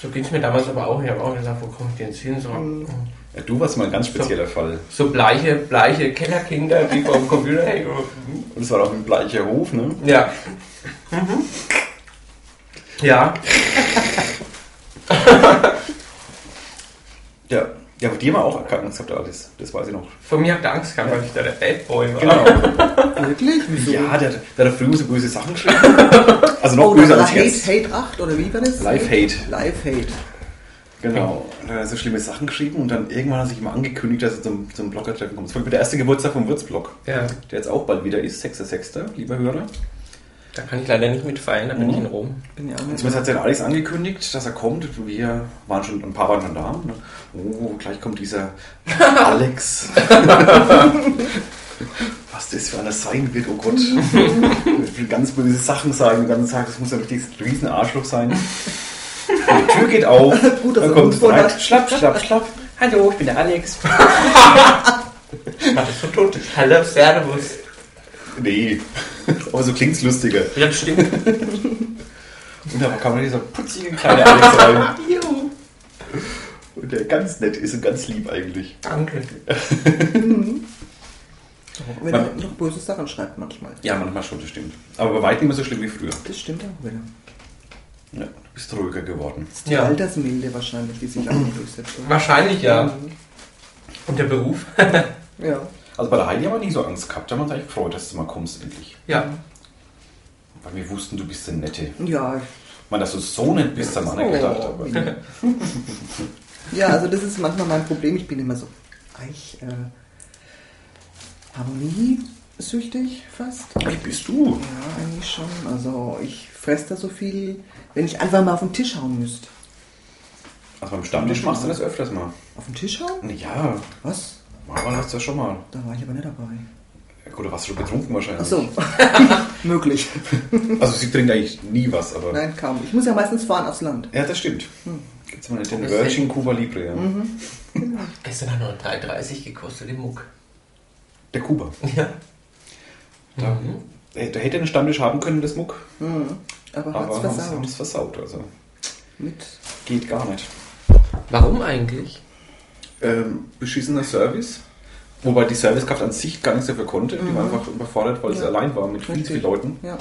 So ging es mir damals aber auch. Ich habe auch gesagt, wo komme ich denn jetzt hin? So, Ja, du warst mal ein ganz spezieller Fall. so bleiche, bleiche Kellerkinder, die vor dem Computer hängen. Und es war auch ein bleicher Hof, ne? Ja. Mhm. Ja. Ja. Ja, aber dir war auch Angst gehabt, alles. Das weiß ich noch. Von mir habt ihr Angst gehabt, weil ich da der Bad Boy war. Genau. Wirklich? Wieso? Ja, der, der hat früher so böse Sachen geschrieben. Also noch Oh, böser als war jetzt. Hate, Hate 8 oder wie war das? Live-Hate. Live-Hate. Genau. Und er hat so schlimme Sachen geschrieben und dann irgendwann hat er sich mal angekündigt, dass er zum, zum Blogger-Treffen kommt. Das war der erste Geburtstag vom Würzblog, Ja, der jetzt auch bald wieder ist, 6.6., lieber Hörer. da kann ich leider nicht mitfeiern, da bin Mhm. ich in Rom. Bin ja zumindest hat sich Alex angekündigt, dass er kommt. Wir waren schon, ein paar waren schon da. Und, oh, gleich kommt dieser Alex. Was das für einer sein wird, oh Gott. Ich will ganz böse Sachen sagen den ganzen Tag. Das muss ja richtig ein riesen Arschloch sein. Die Tür geht auf. Gut, dass dann kommt rein. Schlapp, schlapp, schlapp. Hallo, ich bin der Alex. Es so tot. Hallo, Servus. Nee, aber so klingt's lustiger. Ja, das stimmt. Und da kam dann dieser putzige kleine Alex rein. Juhu. Und der ganz nett ist und ganz lieb eigentlich. Danke. Wenn er noch böse Sachen schreibt manchmal. Ja, manchmal schon, das stimmt. Aber bei weitem nicht mehr so schlimm wie früher. Das stimmt auch wieder. Ja, du bist ruhiger geworden. Die Ja. Altersmilde wahrscheinlich, die sich auch noch durchsetzt. oder? Wahrscheinlich ja. Und der Beruf? Ja. Also bei der Heidi haben wir nie so Angst gehabt. Da haben wir uns eigentlich gefreut, dass du mal kommst endlich. Ja. Weil wir wussten, du bist der Nette. Ja, Ich meine, dass du so nett bist, haben wir nicht gedacht. Oh. Aber ja, also das ist manchmal mein Problem. Ich bin immer so eich, äh, harmoniesüchtig fast. wie bist du? Ja, eigentlich schon. Also ich fresse da so viel, wenn ich einfach mal auf den Tisch hauen müsste. Also beim Stammtisch machst du das öfters mal. Auf den Tisch hauen? Ja, Was? mal hast du das schon mal. Da war ich aber nicht dabei. Ja, gut, du warst schon betrunken wahrscheinlich. Ach so, möglich. Also sie trinkt eigentlich nie was, aber... Nein, kaum. Ich muss ja meistens fahren aufs Land. Ja, das stimmt. Gibt's mal nicht den Das Virgin Cuba Libre, ja. Gestern hat nur 3,30 gekostet im Muck. Der Kuba. Ja. Da, da hätte einen Stammtisch haben können, das Muck. Mhm. Aber hat's Aber haben versaut. es versaut. Also Mit geht gar nicht. Warum eigentlich? ähm, beschissener Service. Wobei die Servicekraft an sich gar nichts dafür konnte. Die war einfach überfordert, weil sie Ja. allein war mit viel zu Richtig. vielen Leuten. Ja.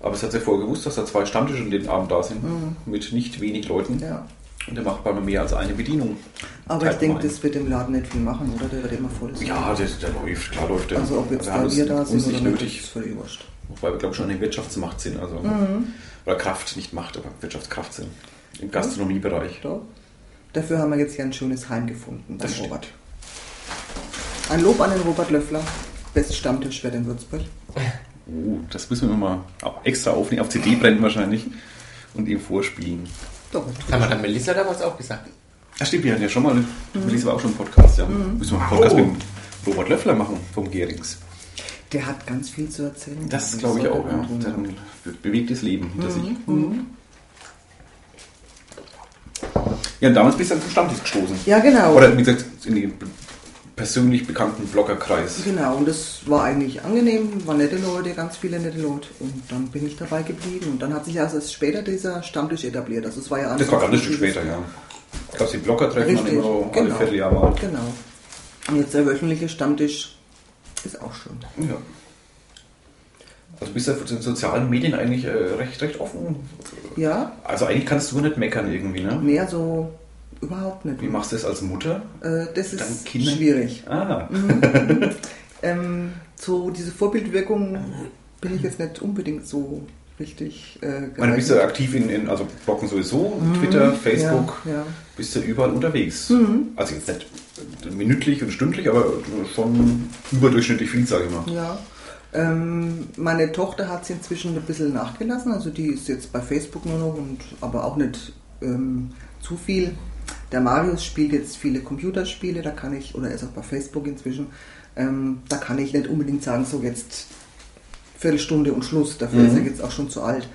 Aber es hat sie vorher gewusst, dass da zwei Stammtische den Abend da sind. Mit nicht wenig Leuten. ja. Und der macht bei mir mehr als eine Bedienung. Aber Teilt ich denke, das wird im Laden nicht viel machen, oder? Der wird immer voll sein. Ja, der, der läuft, klar läuft der. Also ob jetzt wir haben da wir da sind uns oder nicht nicht, nötig. ist völlig wurscht. Wobei wir, glaube ich, schon eine Wirtschaftsmacht sind. Also, Mhm. Oder Kraft, nicht Macht, aber Wirtschaftskraft sind. Im Gastronomiebereich. Doch. Dafür haben wir jetzt ja ein schönes Heim gefunden, Das stimmt. Robert. Ein Lob an den Robert Löffler. Best Stammtischwirt in Würzburg. Oh, das müssen wir mal extra aufnehmen, auf CD brennen wahrscheinlich und ihm vorspielen. Doch. Haben wir dann Melissa da was auch gesagt? Ach stimmt, wir hatten ja schon mal, Melissa war auch schon ein Podcast, ja. Müssen wir einen Podcast Oh. mit Robert Löffler machen vom Gerings. Der hat ganz viel zu erzählen. Das glaube ich auch, ja. Der hat ein bewegtes Leben hinter sich. Mhm. Ja, und damals bist du dann zum Stammtisch gestoßen. Ja, genau. Oder wie gesagt, in den persönlich bekannten Bloggerkreis. Genau, und das war eigentlich angenehm, waren nette Leute, ganz viele nette Leute. Und dann bin ich dabei geblieben. Und dann hat sich erst erst später dieser Stammtisch etabliert. Also es war ja Das war ganz anfangs Stück später, ja. Gab es die Bloggertreffen dann Richtig, immer so alle genau. Vierteljahr mal. Genau. Und jetzt der wöchentliche Stammtisch ist auch schön. Ja. Also bist du für den sozialen Medien eigentlich äh, recht, recht offen. Ja, Also eigentlich kannst du nicht meckern irgendwie, ne? mehr so überhaupt nicht. Wie machst du das als Mutter? Äh, das Deinen ist Kindern? schwierig. Ah, Ähm, so diese Vorbildwirkung bin ich jetzt nicht unbedingt so richtig äh, ich meine, bist du geeignet. aktiv in, in also Bloggen sowieso, Twitter, Facebook, Ja, ja. Bist du überall unterwegs. Also jetzt nicht minütlich und stündlich, aber schon überdurchschnittlich viel, sage ich mal. Ja. Ähm, meine Tochter hat sie inzwischen ein bisschen nachgelassen, also die ist jetzt bei Facebook nur noch und aber auch nicht ähm, zu viel. Der Marius spielt jetzt viele Computerspiele, da kann ich, oder er ist auch bei Facebook inzwischen, ähm, da kann ich nicht unbedingt sagen, so jetzt Viertelstunde und Schluss, dafür ist er jetzt auch schon zu alt.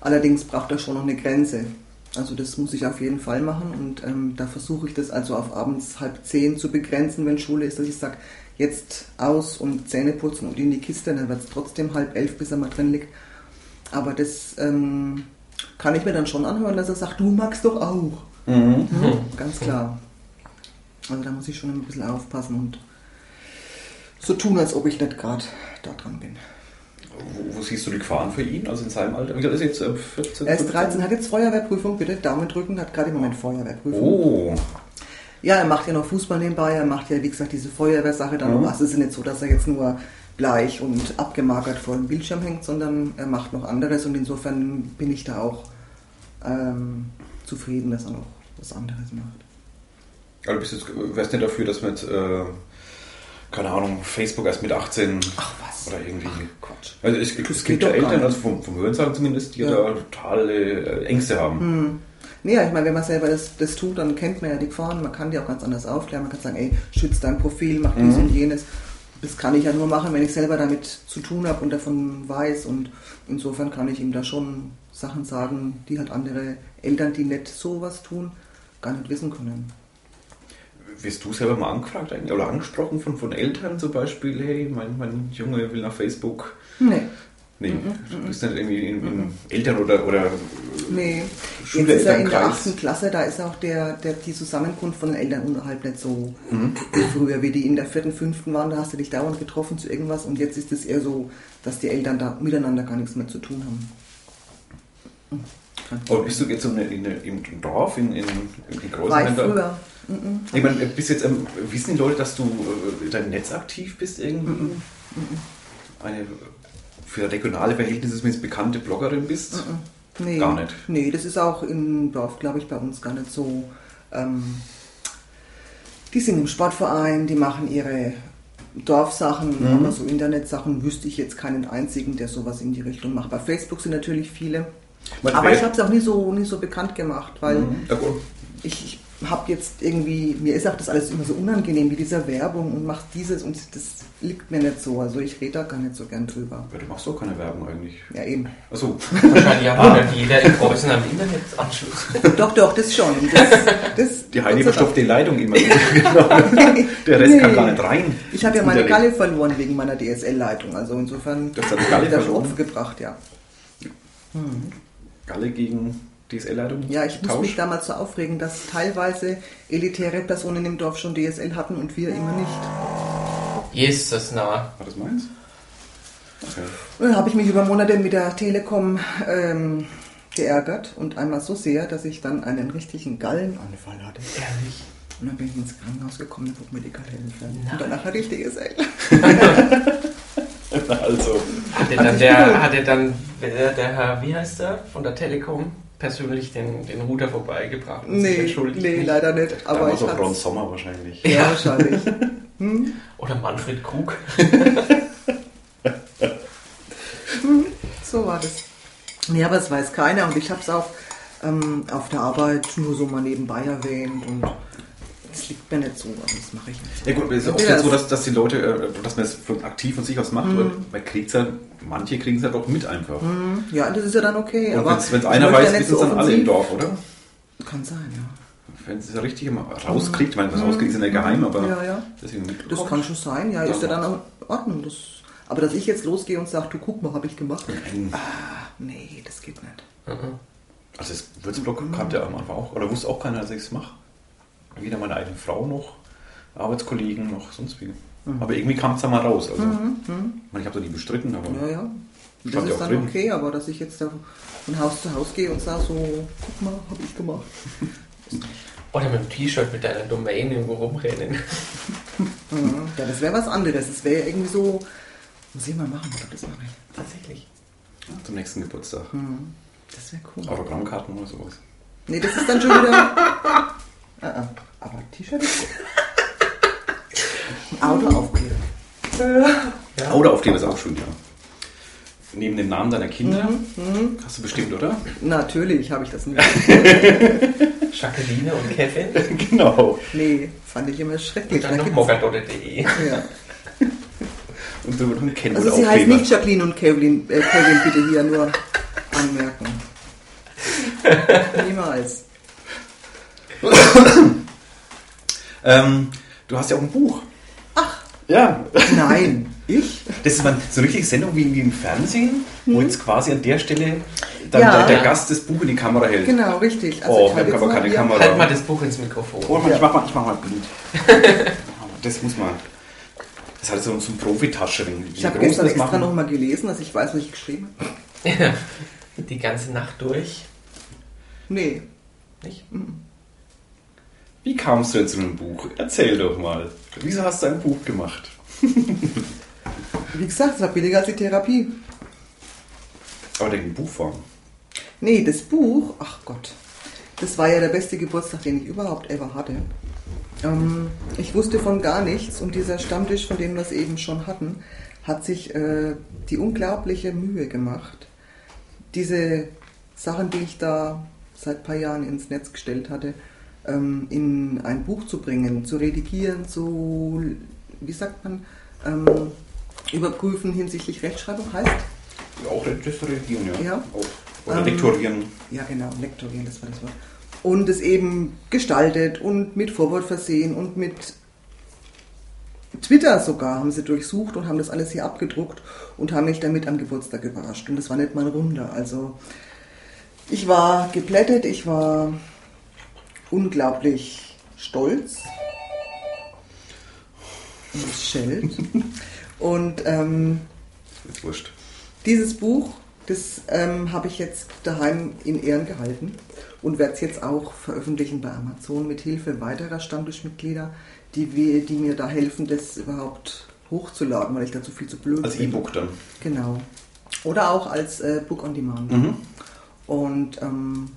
Allerdings braucht er schon noch eine Grenze. Also das muss ich auf jeden Fall machen und ähm, da versuche ich das also auf abends halb zehn zu begrenzen, wenn Schule ist, dass ich sage, jetzt aus und Zähne putzen und in die Kiste, dann wird es trotzdem halb elf, bis er mal drin liegt. Aber das ähm, kann ich mir dann schon anhören, dass er sagt, du magst doch auch. Mhm. Ganz klar. Also da muss ich schon ein bisschen aufpassen und so tun, als ob ich nicht gerade da dran bin. Wo, wo, siehst du die Gefahren für ihn, also in seinem Alter? Wie ist jetzt? 14, äh, er ist 13, hat jetzt Feuerwehrprüfung, bitte Daumen drücken, hat gerade im Moment Feuerwehrprüfung. Oh. Ja, er macht ja noch Fußball nebenbei, er macht ja, wie gesagt, diese Feuerwehrsache dann mhm. noch. Also es ist nicht so, dass er jetzt nur bleich und abgemagert vor dem Bildschirm hängt, sondern er macht noch anderes und insofern bin ich da auch ähm, zufrieden, dass er noch was anderes macht. Also bist du, wärst du dafür, dass man jetzt, äh, keine Ahnung, Facebook erst mit 18 Ach, was? oder irgendwie. Ach, Quatsch. Also es, es gibt ja Eltern, also vom, vom Hörensagen zumindest, die ja. da totale äh, Ängste haben. Hm. Nee, ich meine, wenn man selber das, das tut, dann kennt man ja die Gefahren, man kann die auch ganz anders aufklären, man kann sagen, ey, schützt dein Profil, mach dies mhm. und jenes. Das kann ich ja nur machen, wenn ich selber damit zu tun habe und davon weiß und insofern kann ich ihm da schon Sachen sagen, die halt andere Eltern, die nicht sowas tun, gar nicht wissen können. Wirst du selber mal angefragt eigentlich, oder angesprochen von, von Eltern zum Beispiel, hey, mein, mein Junge will nach Facebook? Nee. Nee, mhm, du bist nicht irgendwie in, in mhm. Eltern oder, oder nee. Jetzt ist er in der 8. Klasse, da ist auch der, der, die Zusammenkunft von den Eltern unterhalb nicht so mhm. wie früher, wie die in der 4., 5. waren, da hast du dich dauernd getroffen zu irgendwas und jetzt ist es eher so, dass die Eltern da miteinander gar nichts mehr zu tun haben. Aber bist du jetzt in, in, im Dorf, in, in, in großen War ich früher. Mhm. Ich meine, bist jetzt, ähm, wissen die Leute, dass du äh, dein Netz aktiv bist irgendwie? Mhm. Eine für regionale Verhältnisse zumindest bekannte Bloggerin bist? Nee, gar nicht. Nee, das ist auch im Dorf, glaube ich, bei uns gar nicht so. Ähm, die sind im Sportverein, die machen ihre Dorfsachen, mhm. aber so Internetsachen wüsste ich jetzt keinen einzigen, der sowas in die Richtung macht. Bei Facebook sind natürlich viele. Man aber ich habe es auch nie so, nie so bekannt gemacht, weil mhm. ich, ich habe jetzt irgendwie, mir ist auch das alles immer so unangenehm wie dieser Werbung und machst dieses und das liegt mir nicht so. Also ich rede da gar nicht so gern drüber. Aber du machst doch keine Werbung eigentlich. Ja, eben. Achso. Wahrscheinlich hat ah. jeder in Preußen am Internetanschluss. doch, doch, das schon. Das, das die Heidi verstopft die Leitung immer. Der Rest nee. kann gar nicht rein. Ich habe ja meine Galle verloren wegen meiner DSL-Leitung. Also insofern habe ich Galle das Opfer gebracht, ja. Hm. Galle gegen DSL-Leitung? Ja, ich muss mich damals so aufregen, dass teilweise elitäre Personen im Dorf schon DSL hatten und wir immer nicht. Jesus, na. War das meins? Okay. Dann habe ich mich über Monate mit der Telekom ähm, geärgert und einmal so sehr, dass ich dann einen richtigen Gallenanfall hatte. Ehrlich? Und dann bin ich ins Krankenhaus gekommen und wurde mir die Galle entfernt. Und danach hatte ich DSL. also. Hatte dann der, hatte dann der, der Herr, wie heißt der, von der Telekom? Persönlich den, den Router vorbeigebracht und nee, sich Nee, leider nicht. Aber Damals ich auch Ron Sommer wahrscheinlich. Ja, wahrscheinlich. Hm? Oder Manfred Krug. so war das. Nee, aber es weiß keiner und ich habe es auch ähm, auf der Arbeit nur so mal nebenbei erwähnt und das liegt mir nicht so, aber das mache ich nicht. Ja gut, es ist oft ja, so, dass, dass die Leute, äh, dass man es aktiv von sich aus macht, mhm. man kriegt ja, manche kriegen es ja doch mit einfach. Mhm. Ja, das ist ja dann okay. Und wenn es einer weiß, wissen es dann alle im Dorf, oder? Kann sein, ja. Wenn es ja richtig immer rauskriegt, ich meine, was mhm. rauskriegt, ist ja nicht geheim, aber ja, ja. deswegen Das kann schon sein, ja, ist ja dann auch in Ordnung. Das, aber dass ich jetzt losgehe und sage, du guck mal, habe ich gemacht. Nein. Ah, nee, das geht nicht. Mhm. Also das Würzblock mhm. kannte am Anfang auch, oder wusste auch keiner, dass ich es mache weder meine eigene Frau noch Arbeitskollegen noch sonst wie. Mhm. Aber irgendwie kam es da mal raus. Also, mhm. Mhm. Ich habe da nie bestritten, aber. Ja, ja. Das ist dann drin. okay, aber dass ich jetzt da von Haus zu Haus gehe und sage so, guck mal, habe ich gemacht. Oder mit dem T-Shirt mit deiner Domain irgendwo rumrennen. Mhm. ja, das wäre was anderes. Das wäre irgendwie so, muss ich mal machen, oder das mache ich. Tatsächlich. Ja, zum nächsten Geburtstag. Mhm. Das wäre cool. Autogrammkarten oder sowas. Nee, das ist dann schon wieder. Uh -uh. Aber T-Shirt ist gut. Autoaufkleber. Ja. Autoaufkleber ist auch schön, ja. Neben dem Namen deiner Kinder mhm. mhm. hast du bestimmt, oder? Natürlich habe ich das nicht. Jacqueline und Kevin? genau. Nee, fand ich immer schrecklich. Und dann noch mogadode.de. Ja. und du kennen Also sie heißt nicht Jacqueline und Kevin, äh, Kevin bitte hier nur anmerken. Niemals. Ähm, du hast ja auch ein Buch. Ach. Ja. Nein. Ich? Das ist mal so eine richtige Sendung wie, wie im Fernsehen, wo jetzt quasi an der Stelle dann Ja. der, der Gast das Buch in die Kamera hält. Genau, richtig. Oh, ich haben aber keine Kamera. Halt mal das Buch ins Mikrofon. Oh, Ja. ich mach mal, ich mach mal blind. Das muss man. Das hat so, so ein Profitasche. Ich habe gestern extra noch mal gelesen, dass ich weiß, was ich geschrieben habe. Die ganze Nacht durch. Nee. Nicht? Wie kamst du denn zu einem Buch? Erzähl doch mal. Wieso hast du ein Buch gemacht? Wie gesagt, es war billiger als die Therapie. Aber in Buchform. Nee, das Buch, ach Gott, das war ja der beste Geburtstag, den ich überhaupt ever hatte. Ähm, ich wusste von gar nichts und dieser Stammtisch, von dem wir es eben schon hatten, hat sich äh, die unglaubliche Mühe gemacht, diese Sachen, die ich da seit ein paar Jahren ins Netz gestellt hatte, ähm, in ein Buch zu bringen, zu redigieren, zu, wie sagt man, ähm, überprüfen hinsichtlich Rechtschreibung heißt? Auch das Redigieren, ja. Ja. Auch. Oder Ähm, Lektorieren. Ja, genau, lektorieren, das war das Wort. Und es eben gestaltet und mit Vorwort versehen und mit Twitter sogar haben sie durchsucht und haben das alles hier abgedruckt und haben mich damit am Geburtstag überrascht. Und das war nicht mal ein Runder. Also ich war geplättet, ich war unglaublich stolz. Und schellt. Und ähm, Ist wurscht. dieses Buch, das ähm, habe ich jetzt daheim in Ehren gehalten und werde es jetzt auch veröffentlichen bei Amazon mit Hilfe weiterer Stammtischmitglieder, die, wir, die mir da helfen, das überhaupt hochzuladen, weil ich dazu viel zu blöd Als bin. E-Book dann. Genau. Oder auch als äh, Book on Demand. Mhm. Und ähm,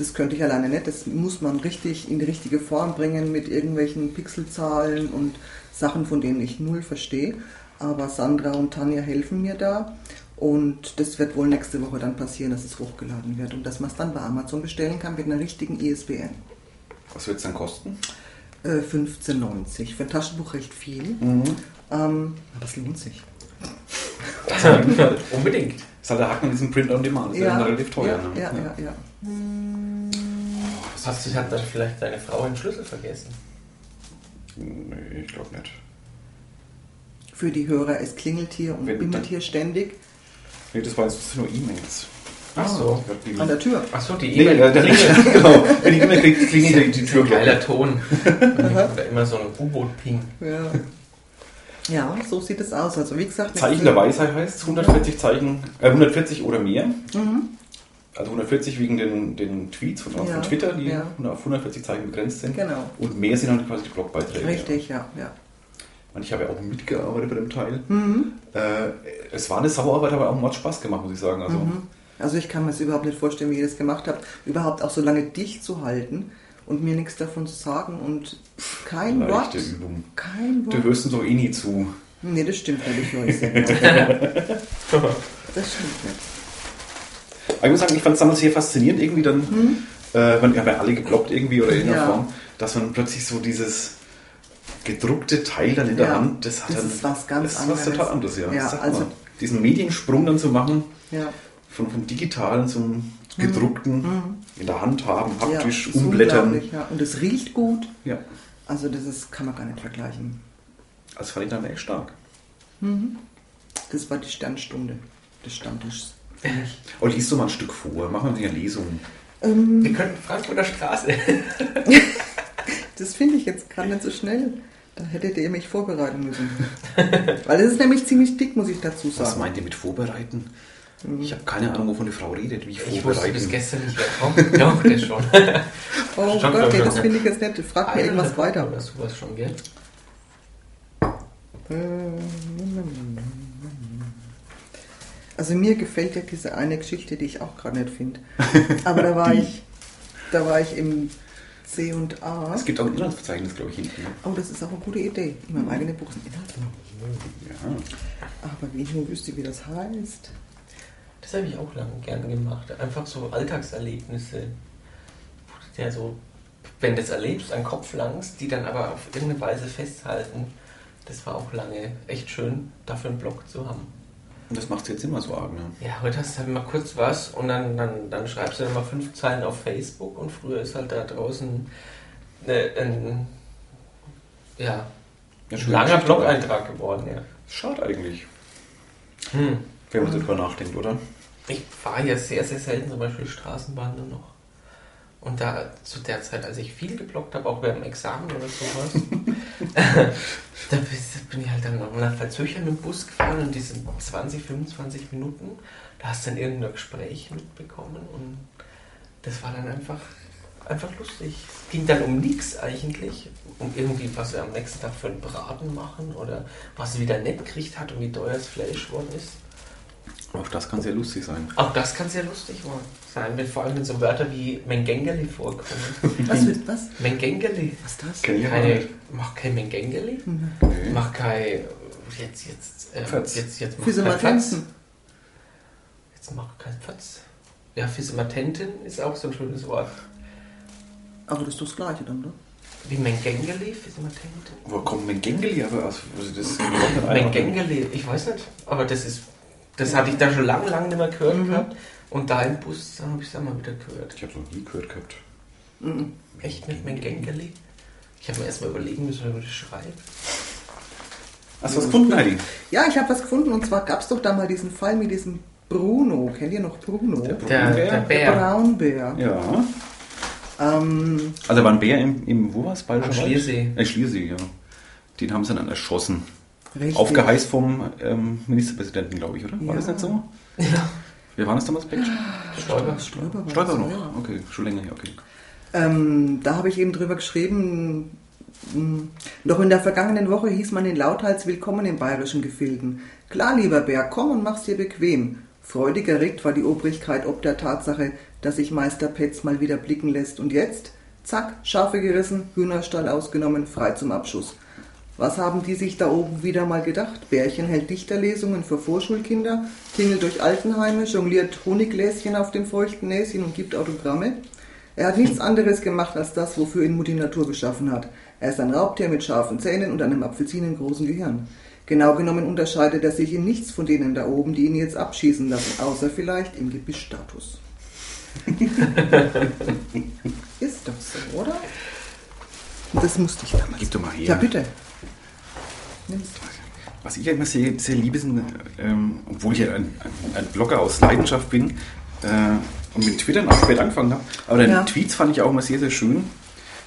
das könnte ich alleine nicht. Das muss man richtig in die richtige Form bringen mit irgendwelchen Pixelzahlen und Sachen, von denen ich null verstehe. Aber Sandra und Tanja helfen mir da. Und das wird wohl nächste Woche dann passieren, dass es hochgeladen wird und dass man es dann bei Amazon bestellen kann mit einer richtigen ISBN. Was wird es dann kosten? Äh, 15,90. Für ein Taschenbuch recht viel. Mhm. Ähm, aber es lohnt sich. Unbedingt. Das ist halt der Haken an diesem Print on Demand. Das ist ja, relativ teuer. ja, ne? ja, ja, ja. Hast du, hat dann vielleicht deine Frau einen Schlüssel vergessen? Nee, ich glaube nicht. Für die Hörer, es klingelt hier und Wenn- bimmelt hier ständig Nee, das war jetzt das sind nur E-Mails. Ach so. An der Tür. Ach so, die Nee, E-Mail. klingelt. genau. Wenn die E-Mail kriegt, klingelt die, die Tür Geiler Ton. Oder immer so ein U-Boot-Ping. Ja. ja, so sieht es aus. Also wie gesagt, Zeichen der Weisheit heißt es, 140 Zeichen, äh, 140 oder mehr. Mhm. Also 140 wegen den, den Tweets von, Ja, von Twitter, die ja. auf 140 Zeichen begrenzt sind. Genau. Und mehr sind halt quasi die Blogbeiträge. Richtig, ja, ja. Und ich habe ja auch mitgearbeitet bei dem Teil. Mhm. Äh, es war eine Sauerarbeit, aber auch Mord Spaß gemacht, muss ich sagen. Also, Mhm. Also ich kann mir das überhaupt nicht vorstellen, wie ihr das gemacht habt, überhaupt auch so lange dicht zu halten und mir nichts davon zu sagen und kein Wort. leichte Übung. Kein Du Wort. hörst uns doch eh nie zu. Nee, das stimmt nicht. Ich höre es genau. Das stimmt nicht. Aber ich muss sagen, ich fand es damals sehr faszinierend, irgendwie dann, äh, man, wir haben ja alle geblockt irgendwie oder in irgendeiner Mhm. Ja. Form, dass man plötzlich so dieses gedruckte Teil dann in der Ja, Hand, das hat das dann, ist was ganz das ist was anderes. total anderes, ja. Ja, also- man. diesen Mediensprung dann zu machen, Ja. von, vom digitalen zum gedruckten, in der Hand haben, haptisch, Mhm. umblättern. Ja. Und es riecht gut. Ja, Also das ist, kann man gar nicht vergleichen. das fand ich dann echt stark. Das war die Sternstunde des Stammtischs. Oh, liest du mal ein Stück vor, machen wir eine Lesung. Wir könnten Frankfurter Straße. Das finde ich jetzt gerade nicht so schnell. Da hättet ihr mich vorbereiten müssen. Weil es ist nämlich ziemlich dick, muss ich dazu Was sagen. meint ihr mit vorbereiten? Ich habe keine Ahnung, wovon die Frau redet. Wie Ich wusste vorbereiten? bis gestern nicht, wer kommt. Doch, das schon. Oh Stand, Gott, ich, das finde ich jetzt nicht. Frag mir irgendwas weiter. Oder sowas schon, gell? Also mir gefällt ja diese eine Geschichte, die ich auch gerade nicht finde. Aber da war ich, da war ich im C und A. Es gibt auch ein Inhaltsverzeichnis, glaube ich, hinten. ne? Oh, das ist auch eine gute Idee. In meinem eigenen Buch ist ein Inhalt drin. Ja. Aber wie ich nur wüsste, wie das heißt. Das habe ich auch lange gern gemacht. Einfach so Alltagserlebnisse. Ja, so, wenn du das erlebst, an Kopf langst, die dann aber auf irgendeine Weise festhalten. Das war auch lange echt schön, dafür einen Blog zu haben. Und das macht jetzt immer so arg, ne? Ja, heute hast du halt mal kurz was und dann, dann, dann schreibst du dann mal fünf Zeilen auf Facebook und früher ist halt da draußen ne, ein ja, Ja, ein langer Blog-Eintrag geworden, ja. Schade eigentlich. Hm. Wenn man so drüber nachdenkt, oder? Ich fahre ja sehr, sehr selten zum Beispiel Straßenbahn nur noch. Und da zu der Zeit, als ich viel geblockt habe, auch während dem Examen oder sowas, da bin ich halt dann nach Verzögern mit dem Bus gefahren und diese 20, 25 Minuten, da hast du dann irgendein Gespräch mitbekommen und das war dann einfach, einfach lustig. Es ging dann um nichts eigentlich, um irgendwie, was wir am nächsten Tag für einen Braten machen oder was sie wieder nett gekriegt hat und wie teuer das Fleisch geworden ist. Auch das kann sehr lustig sein. Auch das kann sehr lustig sein, wenn vor allem wenn so Wörter wie Mengengeli vorkommen. Was wird was? Mengengeli. Was ist das? Kenn Keine, mach kein Mengengeli. Nee. Mach kein. Jetzt, jetzt, äh, Pfötz. jetzt, jetzt mach Füße kein Pfötz. Jetzt mach kein Pfötz. Ja, Physimatentin ist auch so ein schönes Wort. Aber das ist doch das Gleiche dann, oder? Wie Mengengeli, Physimatentin? Wo kommt Mengengeli aber aus? Also das. Mengengeli, ich weiß nicht, aber das ist. Das hatte ich da schon lange, lange nicht mehr gehört Mhm. gehabt. Und da im Bus habe ich es dann mal wieder gehört. Ich habe noch nie gehört gehabt. Mhm. Echt mit Mengengeli? Ich habe mir erstmal überlegen müssen, wie man das schreibt. Hast du was gefunden, Heidi? Ja, ich habe was gefunden und zwar gab es doch da mal diesen Fall mit diesem Bruno. Kennt ihr noch Bruno? Der Der, der Braunbär? Bär. Braunbär. Ja. Ähm, Also war ein Bär im, im wo war es? Am? Schliersee. Äh, Schliersee, ja. Den haben sie dann erschossen. Richtig. Aufgeheißt vom ähm, Ministerpräsidenten, glaube ich, oder? War Ja. das nicht so? Ja. Wer war das damals, Beck? Stolper. Stolper war Stolper das, noch. ja. Okay, schon länger her, okay. Ähm, da habe ich eben drüber geschrieben, noch in der vergangenen Woche hieß man in Lauthals willkommen in bayerischen Gefilden. Klar, lieber Bär, komm und mach's dir bequem. Freudig erregt war die Obrigkeit ob der Tatsache, dass sich Meister Petz mal wieder blicken lässt. Und jetzt? Zack, Schafe gerissen, Hühnerstall ausgenommen, frei zum Abschuss. Was haben die sich da oben wieder mal gedacht? Bärchen hält Dichterlesungen für Vorschulkinder, tingelt durch Altenheime, jongliert Honiggläschen auf dem feuchten Näschen und gibt Autogramme? Er hat nichts anderes gemacht als das, wofür ihn Mutti Natur geschaffen hat. Er ist ein Raubtier mit scharfen Zähnen und einem apfelsinengroßen Gehirn. Genau genommen unterscheidet er sich in nichts von denen da oben, die ihn jetzt abschießen lassen, außer vielleicht im Gebissstatus. ist doch so, oder? Das musste ich damals. Gib doch mal her. Ja, bitte. Nimm's. Was ich immer sehr, sehr liebe, sind, ähm, obwohl ich ja ein, ein, Blogger aus Leidenschaft bin äh, und mit Twitter auch spät angefangen habe, aber deine Ja. Tweets fand ich auch immer sehr, sehr schön.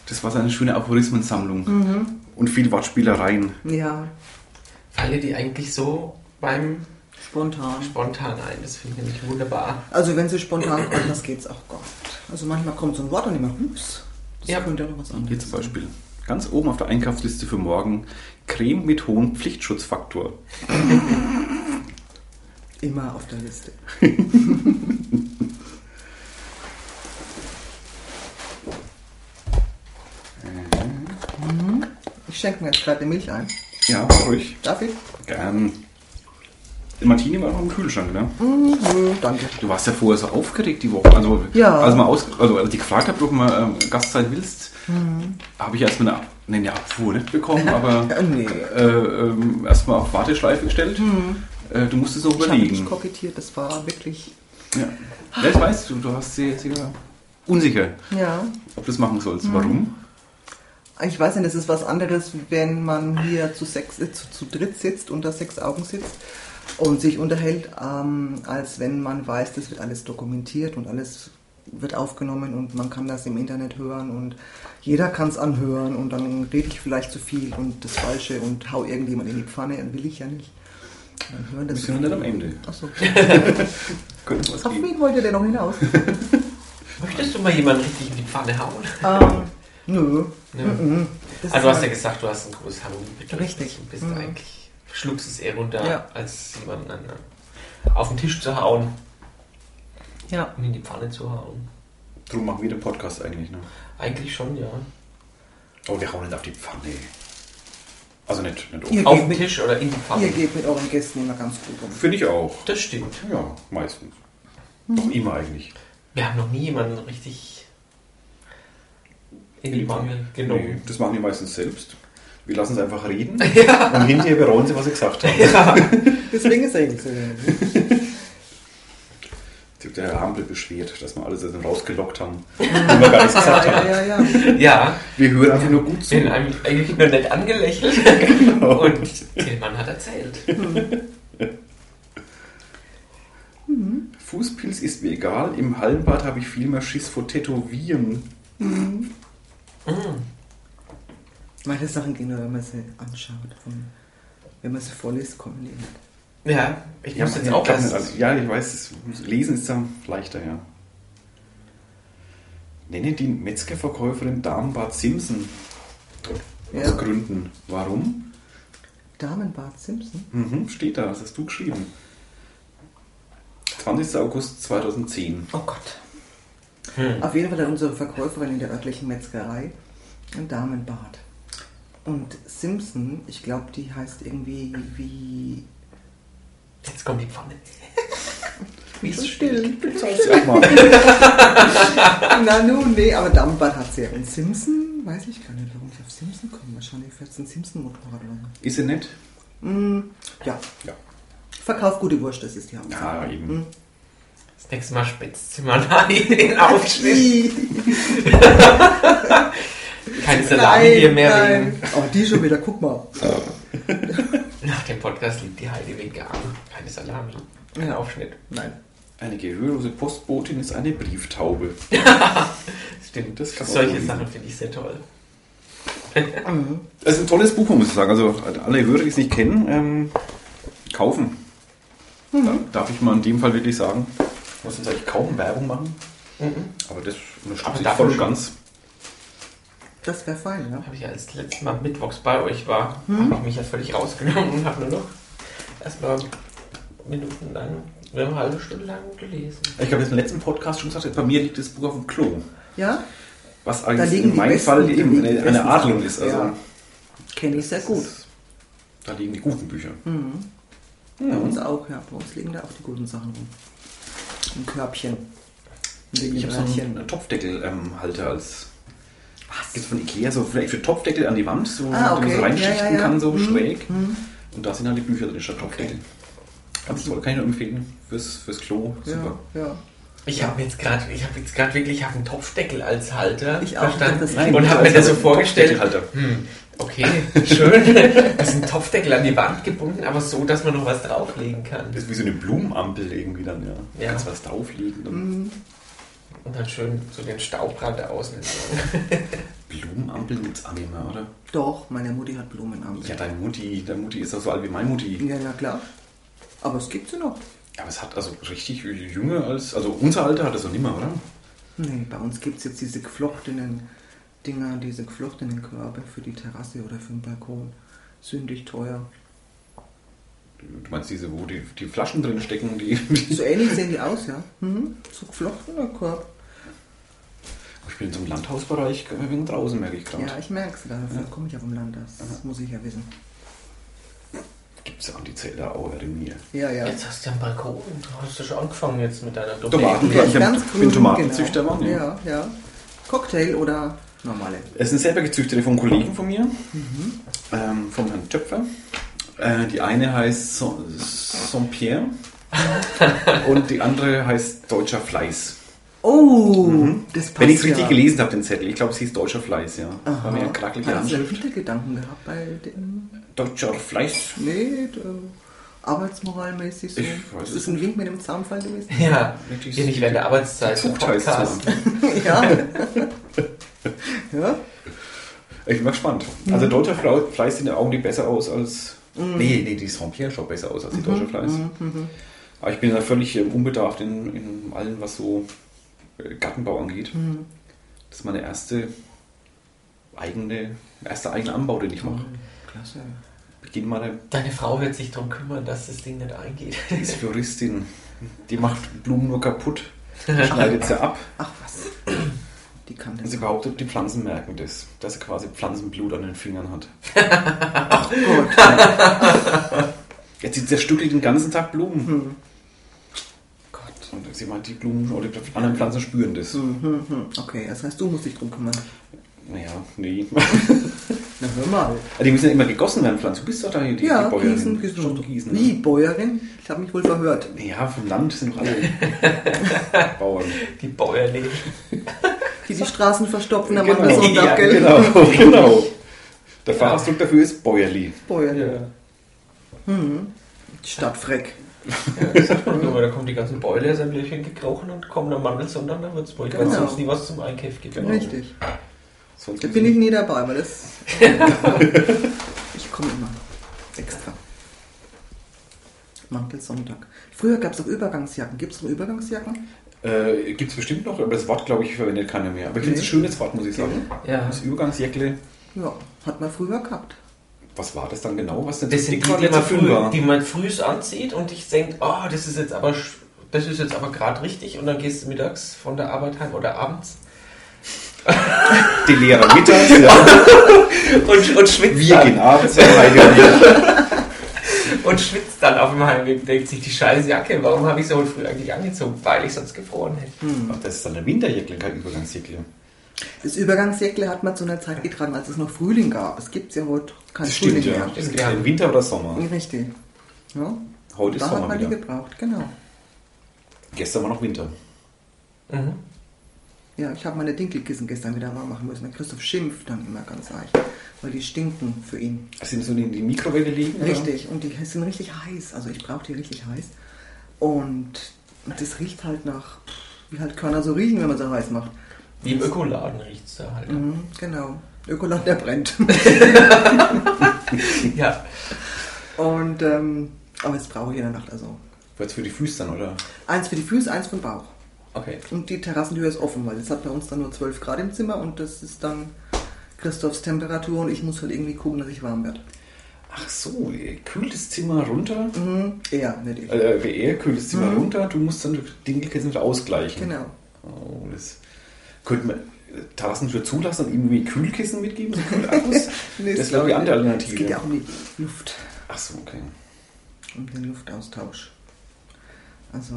Das war so eine schöne Aphorismensammlung Mhm. und viel Wortspielereien. Ja, Falle die eigentlich so beim spontan. Spontan ein. Das finde ich nämlich wunderbar. Also wenn sie spontan kommt, das geht's auch gar nicht. Also manchmal kommt so ein Wort und immer, hups, das Ja. könnte ja noch was anderes Hier zum Beispiel ganz oben auf der Einkaufsliste für morgen Creme mit hohem Pflichtschutzfaktor. Immer auf der Liste. Ich schenke mir jetzt gerade die Milch ein. Ja, ruhig. Darf ich? Gern. Der Martini war noch im Kühlschrank, ne? Mhm, danke. Du warst ja vorher so aufgeregt die Woche. Also, Ja. als, mal aus, also als ich gefragt habe, ob du mal ähm, Gast sein willst, Mhm. habe ich erstmal eine, nee, eine Abfuhr nicht bekommen, aber nee. äh, ähm, erstmal auf Warteschleife gestellt. Äh, du musstest noch Mhm. Ich habe nicht überlegen. kokettiert, das war wirklich. Ja. ja, ich weiß, du, du hast sehr, sehr unsicher, Ja. ob du das machen sollst. Mhm. Warum? Ich weiß nicht, es ist was anderes, wenn man hier zu, sechs, äh, zu, zu dritt sitzt, unter sechs Augen sitzt und sich unterhält, ähm, als wenn man weiß, das wird alles dokumentiert und alles wird aufgenommen und man kann das im Internet hören und jeder kann es anhören und dann rede ich vielleicht zu viel und das Falsche und hau irgendjemand in die Pfanne, dann will ich ja nicht. Dann hören Wir das sind noch nicht am Ende. Achso. Auf wen wollt ihr denn noch hinaus? Möchtest du mal jemanden richtig in die Pfanne hauen? ähm, nö. Nö. Mhm. Also du hast ja halt- gesagt, du hast ein großes Harmoniebedürfnis. Richtig. Du bist Mhm. eigentlich, schluckst es eher runter, Ja. als jemanden an, auf den Tisch zu hauen ja. und in die Pfanne zu hauen. Drum machen wir den Podcast eigentlich, ne? Eigentlich schon, ja. Oh, wir hauen nicht auf die Pfanne. Also nicht, nicht Ihr oben. Auf den mit- Tisch oder in die Ihr Pfanne. geht mit euren Gästen immer ganz gut um. Finde ich auch. Das stimmt. Ja, meistens. Doch immer eigentlich. Wir haben noch nie jemanden richtig in die genommen. Nee, das machen die meistens selbst. Wir lassen sie einfach reden und hinterher bereuen sie, was sie gesagt haben. Ja. Deswegen ist er eigentlich so. Sich Der Herr Hampel beschwert, dass wir alles aus dem rausgelockt haben, und wir gar nichts gesagt Ja, haben. ja, ja. ja. Wir hören einfach nur gut zu. Den eigentlich eigentlich nur nett angelächelt. Und Tillmann hat erzählt. Fußpilz ist mir egal, im Hallenbad habe ich viel mehr Schiss vor Tätowieren. Meine Sachen gehen nur, wenn man sie anschaut. Von, wenn man sie vorliest, kommen die nicht. Ja, ich muss jetzt ja, auch glaub nicht, erst. also, ja, ich weiß, es- lesen ist dann leichter, ja. Nenne die Metzgerverkäuferin Damenbad Simpson. Aus Ja. Gründen. Warum? Damenbad Simpson? Mhm, steht da, das hast du geschrieben. 20. August 2010. Oh Gott. Hm. Auf jeden Fall hat unsere Verkäuferin in der örtlichen Metzgerei ein Damenbad. Und Simpson, ich glaube, die heißt irgendwie wie. Jetzt kommt die Pfanne. Wie so still. Dir auch mal. Na nun, nee, aber Damenbad hat sie ja. Und Simpson, weiß ich gar nicht, warum ich auf Simpson komme. Wahrscheinlich fährt ein Simpson-Motorrad so. Ist sie nett? Mm, ja, Ja. verkauf gute Wurst, das ist die Hauptsache. Ja, eben. Das nächste Mal sie mal den Aufschnitt. Keine Salami hier mehr nein. Oh, die schon wieder, guck mal. Nach dem Podcast liebt die Heidi vegan. Keine Salami. Kein Ja. Aufschnitt. Nein. Eine gehörlose Postbotin ist eine Brieftaube. Stimmt. Das kann Solche. Sachen finde ich sehr toll. Es ist ein tolles Buch, muss ich sagen. Also alle Hörer, die es nicht kennen, ähm, kaufen. Da darf ich mal in dem Fall wirklich sagen, muss jetzt eigentlich kaum Werbung machen, Mhm. aber das Aber unterstütze ich dafür voll und ganz. Das wäre fein, ja. Habe ich als letztes Mal mittwochs bei euch war, Hm? habe ich mich ja völlig rausgenommen und habe nur noch erstmal Minuten lang, eine halbe Stunde lang gelesen. Ich habe jetzt im letzten Podcast schon gesagt, bei mir liegt das Buch auf dem Klo. Ja, Was eigentlich in meinem Fall eben eine, eine Sachen. ist. Also Ja. kenne ich sehr gut. ist- Da liegen die guten Bücher. Mhm. Bei uns auch, ja. Bei uns liegen da auch die guten Sachen rum. Ein Körbchen. Wegen Ich habe so einen Topfdeckelhalter als. Was? Gibt von Ikea so vielleicht für Topfdeckel an die Wand, so Ah, damit man okay. so reinschichten Ja, ja, ja. kann, so Mhm. schräg. Mhm. Und da sind halt die Bücher drin statt Topfdeckel. Ganz toll, kann ich nur empfehlen. Fürs, fürs Klo. Super. Ja, ja. Ich habe jetzt gerade, ich habe jetzt gerade wirklich, ich habe einen Topfdeckel als Halter Ich auch, verstanden das Nein, und habe mir das so vorgestellt. Hm, okay, schön. Das ist ein Topfdeckel an die Wand gebunden, aber so, dass man noch was drauflegen kann. Das ist wie so eine Blumenampel irgendwie dann, ja. Ja. Kannst was drauflegen. Mhm. Und dann schön so den Staubrand da außen entlang. Blumenampel gibt's auch nicht mehr, oder? Doch, meine Mutti hat Blumen am. Ja, deine Mutti, deine Mutti ist doch so alt wie meine Mutti. Ja, na klar. Aber es gibt sie noch. Aber es hat also richtig jünger als. Also unser Alter hat es noch nicht mehr, oder? Nee, bei uns gibt es jetzt diese geflochtenen Dinger, diese geflochtenen Körbe für die Terrasse oder für den Balkon. Sündig teuer. Du meinst diese, wo die, die Flaschen drin stecken, die. die So ähnlich sehen die aus, ja. Mhm. So geflochtener Korb. ich bin zum Landhausbereich wenig draußen, merke ich gerade. Ja, ich merke es. Dafür komme ich ja vom Land. Das muss ich ja wissen. Gibt es ja an die Zellerauer in mir. Ja, ja. Jetzt hast du ja einen Balkon. Du hast ja schon angefangen jetzt mit deiner Tomaten. Domain. ich hab- bin Tomatenzüchter, Mann, ja. Ja, ja. Cocktail oder normale? Es sind selber gezüchtete von Kollegen von mir, ähm, vom Herrn Töpfer. Äh, die eine heißt Saint- Saint-Pierre und die andere heißt Deutscher Fleiß. Oh, das passt Wenn ich es richtig ja. gelesen habe, den Zettel. Ich glaube, es hieß Deutscher Fleiß, ja. Aha. War mir eine krackelige Hast du einen Anschrift. Hintergedanken gehabt bei dem? Deutscher Fleiß. Nee, da- arbeitsmoralmäßig so. Ich weiß das es ist ein Wink mit dem Zaunfall gewesen. Ja, Wirklich hier nicht während der Arbeitszeit. der Zucht heißt Podcast. ja. ja. Ich bin mal gespannt. Also Deutscher Fle- Fleiß sieht in den Augen die besser aus als. Nee, nee, die Saint-Pierre schaut besser aus als die Deutsche Fleiß. Aber ich bin da völlig ähm, unbedarft in, in allem, was so äh, Gartenbau angeht. Das ist meine erste eigene, erste eigene Anbau, den ich mache. Klasse. Beginn meiner Deine Frau wird sich darum kümmern, dass das Ding nicht eingeht. die ist Floristin. Die macht Blumen nur kaputt, schneidet sie ab. Ach was. Die kann das. sie behauptet, die Pflanzen merken das, dass sie quasi Pflanzenblut an den Fingern hat. Gut. Jetzt sie zerstückelt den ganzen Tag Blumen. Hm. Gott. Und sie meint, die Blumen oder die anderen Pflanzen spüren das. Hm, hm, hm. Okay, das heißt, du musst dich drum kümmern. Naja, nee. Na, hör mal. die müssen ja immer gegossen werden, Pflanzen. Du bist doch da die, Ja, die Bäuerin. gießen, gießen. Schon gießen. Wie, Ne? Bäuerin? Ich habe mich wohl verhört. Ja, vom Land sind doch alle Bauern. Die Bäuerle. Die die Straßen verstopfen am Genau. Sonntag, Ja, gell? Genau, genau. Der Fachausdruck dafür ist Bäuerli. Bäuerin. Stadtfreck. Ja, das sagt man nur, da kommen die ganzen Bäuerle aus einem Löchchen gekrochen und kommen am Mandelsonntag nach Würzburg, weil es Genau. sonst nie was zum Einkauf gibt. Richtig. Sonst Da bin ich nie dabei, weil das. ich komme immer. Extra. Mantelsonntag. Früher gab es auch Übergangsjacken. Gibt es noch Übergangsjacken? Äh, Gibt es bestimmt noch, aber das Wort, glaube ich, verwendet keiner mehr. Aber ich finde es Nee. ein schönes Wort, muss ich sagen. Ja. Das Übergangsjäckle, Ja, hat man früher gehabt. was war das dann genau? Was denn Das sind die, die man, früh, war? die man frühs anzieht und ich denke, oh, das ist jetzt aber sch- das ist jetzt aber gerade richtig und dann gehst du mittags von der Arbeit heim oder abends Die Lehrer mittags, ja. und, und schwitzt Wir dann, gehen abends, ja, und schwitzt dann auf dem Heimweg und denkt sich die scheiß Jacke, warum habe ich so früh eigentlich angezogen, weil ich sonst gefroren hätte. Ach, Das ist dann ein Winterjäckle, kein Übergangsjäckle. Das Übergangsjäckle hat man zu einer Zeit getragen, als es noch Frühling gab. Es gibt ja heute kein Das stimmt, Frühling ja. mehr. Es gibt keinen Winter oder Sommer. Richtig. Ja, Heute ist da hat Sommer man die wieder. gebraucht, genau. Gestern war noch Winter. Mhm. Ja, ich habe meine Dinkelkissen gestern wieder warm machen müssen. Der Christoph schimpft dann immer ganz leicht, weil die stinken für ihn. Sind so in die Mikrowelle liegen? oder? Richtig, und die sind richtig heiß. Also ich brauche die richtig heiß. Und das riecht halt nach, wie halt Körner so riechen, wenn man sie heiß macht. Wie im Ökoladen riecht es da halt. Mhm, genau. Ökoland, der brennt. Ja. Und, ähm, aber das brauche ich in der Nacht. Also Wird's für die Füße dann, oder? eins für die Füße, eins für den Bauch. Okay. Und die Terrassentür ist offen, weil es hat bei uns dann nur 12 Grad im Zimmer und das ist dann Christophs Temperatur und ich muss halt irgendwie gucken, dass ich warm werde. Ach so, kühlt das Zimmer runter. Mhm, eher, nicht ich. Äh, er kühlt das Zimmer runter, du musst dann die Dinkelkissen wieder ausgleichen. Genau. Oh, das könnte man äh, Terrassentür zulassen und irgendwie Kühlkissen mitgeben, so Kühlakkus? Nee, das wäre die andere Es Alternative. geht ja auch um die Luft, Ach so, okay. um den Luftaustausch. Also,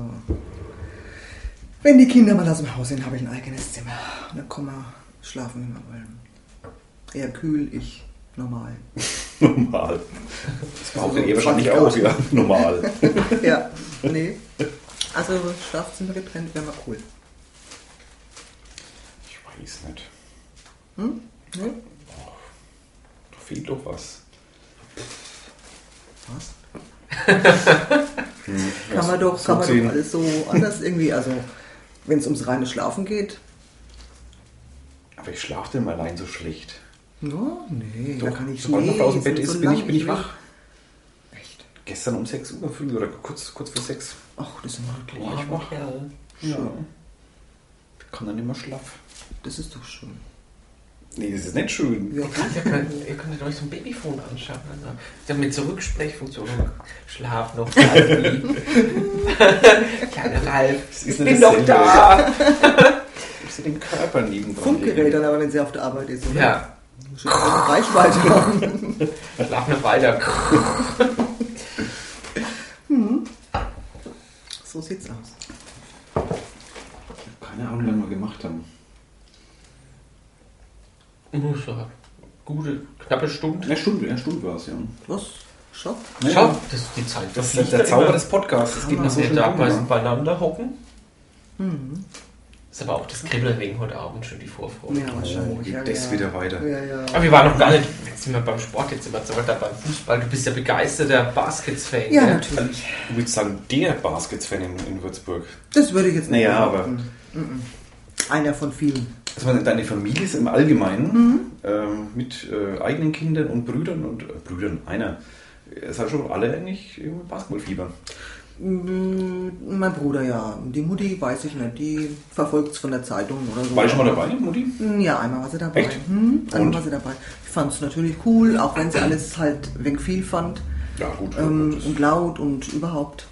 wenn die Kinder mal aus dem Haus sind, habe ich ein eigenes Zimmer. Und dann kann man schlafen, wie man will. Er kühl, ich normal. Normal. Das braucht Also ihr wahrscheinlich 20 auch, ja. Normal. ja, nee. Also Schlafzimmer getrennt wäre mal cool. Ich weiß nicht. Hm? Nee? Da fehlt doch was. Was? Hm, Kann man doch, kann man doch alles so anders irgendwie, also wenn es ums reine Schlafen geht. Aber ich schlafe denn allein so schlecht. Ja, nee, da Doch, kann ich sobald man aus dem Bett ist, so bin ich, bin ich wach. Echt? Gestern um 6 Uhr früh oder kurz, kurz vor 6. Ach, das ist immer wirklich. Boah, ich wach. Ja. Kann dann immer schlaff. Das ist doch schön. Nee, das ist nicht schön. Ja, Ihr könnt, ihr, könnt, ihr könntet euch so ein Babyphone anschaffen. Also, der mit so Rücksprechfunktion. Schlaf noch, Ralfi. Kleiner Ralf. Ich bin doch da. Ich sehe den Körper neben Funkgerät dann aber, wenn sie auf der Arbeit ist, oder? Ja, eine Reichweite haben. schlaf noch weiter. So sieht's aus. Ich habe keine Ahnung, wie wir gemacht haben. Gute, knappe Stunde. Eine Stunde, eine Stunde war es, ja. Was? Ja, Schau, ja. das ist die Zeit. Das ist fliegt der Zauber des Podcasts. Das geht Dass so bei, ja. beieinander hocken. Mhm. Ist aber auch das Kribbeln wegen heute Abend schon die Vorfreude. Ja, wahrscheinlich. Oh, geht ja, das ja. wieder weiter. Ja, ja. Aber wir waren noch gar nicht, jetzt sind wir beim Sport, jetzt sind wir so weiter beim Fußball. Du bist ja begeisterter Baskets-Fan. Ja, gell? natürlich. Ich würde sagen, der Baskets-Fan in, in Würzburg. Das würde ich jetzt nicht Naja, behaupten. Mhm. Einer von vielen. Also deine Familie ist im Allgemeinen ähm, mit äh, eigenen Kindern und Brüdern und äh, Brüdern, einer. Es hat schon alle eigentlich Basketballfieber. Mm, Mein Bruder, ja. Die Mutti weiß ich nicht. Die verfolgt es von der Zeitung oder so. War ich schon mal dabei, Mutti? Mm, Ja, einmal war sie dabei. Echt? Hm, einmal Und? war sie dabei. Ich fand es natürlich cool, auch wenn sie alles halt wenig viel fand. Ja, gut. Ähm, das- und laut und überhaupt.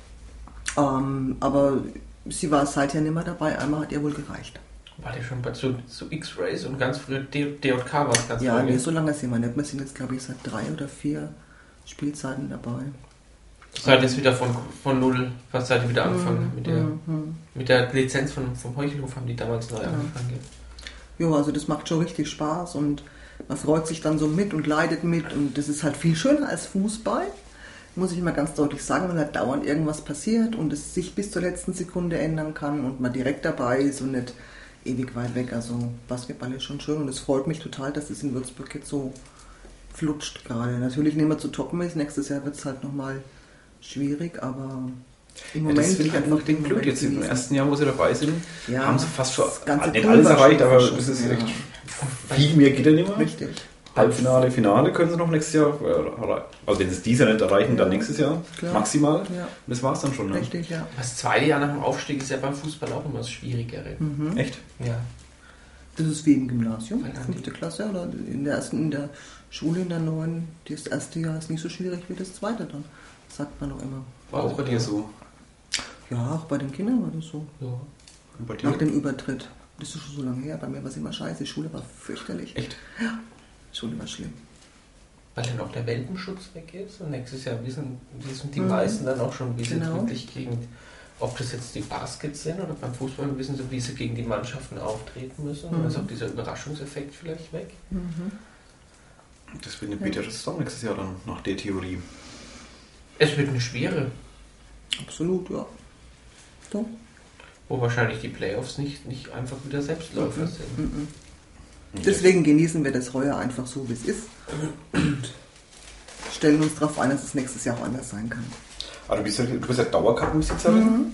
Ähm, aber sie war seither nicht mehr dabei. Einmal hat ihr wohl gereicht. War der schon bei zu, zu X-Rays und ganz früh D- DJK war es ganz Ja, früh. nee, so lange sind wir nicht. Wir sind jetzt, glaube ich, seit drei oder vier Spielzeiten dabei. Seid jetzt wieder von, von null, was seid ihr wieder angefangen? Mit der, Mhm. mit der Lizenz von, vom Heuchelhof haben die damals neu Ja. angefangen. Ja, also das macht schon richtig Spaß und man freut sich dann so mit und leidet mit und das ist halt viel schöner als Fußball, muss ich mal ganz deutlich sagen, wenn halt dauernd irgendwas passiert und es sich bis zur letzten Sekunde ändern kann und man direkt dabei ist und nicht ewig weit weg. Also Basketball ist schon schön und es freut mich total, dass es in Würzburg jetzt so flutscht gerade. Natürlich nicht mehr zu toppen ist, nächstes Jahr wird es halt nochmal schwierig, aber im Ja, Moment das finde ich einfach den blöd. Jetzt im ersten Jahr, wo sie dabei sind, Ja, haben sie fast schon nicht alles erreicht, aber das ist ja. echt viel mehr geht ja nicht mehr. Richtig. Halbfinale, Finale können sie noch nächstes Jahr äh, erreichen. Also wenn sie es dieses Jahr nicht erreichen, dann Ja, nächstes Jahr klar. maximal. Ja. Das war es dann schon. Ne? Richtig, ja. Das zweite Jahr nach dem Aufstieg ist ja beim Fußball auch immer das Schwierigere. Mhm. Echt? Ja. Das ist wie im Gymnasium, fünfte Klasse oder in der ersten, in der Schule in der neuen, das erste Jahr ist nicht so schwierig wie das zweite dann, sagt man doch immer. War auch bei dir so. Ja, auch bei den Kindern war das so. ja. Nach dem Übertritt. Das ist schon so lange her. Bei mir war es immer scheiße. Die Schule war fürchterlich. Echt? Die Schule war schlimm. Weil dann auch der Welpenschutz weg ist und nächstes Jahr wissen, wissen die Mhm. meisten dann auch schon, wie sie Genau. wirklich gegen, ob das jetzt die Baskets sind oder beim Fußball wissen sie, wie sie gegen die Mannschaften auftreten müssen. Mhm. Dann ist auch dieser Überraschungseffekt vielleicht weg. Das wird eine bittere Saison nächstes Jahr dann, nach der Theorie. Es wird eine schwere, Absolut, ja. Doch. wo wahrscheinlich die Playoffs nicht, nicht einfach wieder Selbstläufer Mhm. sind. Mhm. Deswegen genießen wir das heuer einfach so, wie es ist. Und stellen uns darauf ein, dass es nächstes Jahr auch anders sein kann. Aber du bist ja, du bist ja Dauerkartenbesitzerin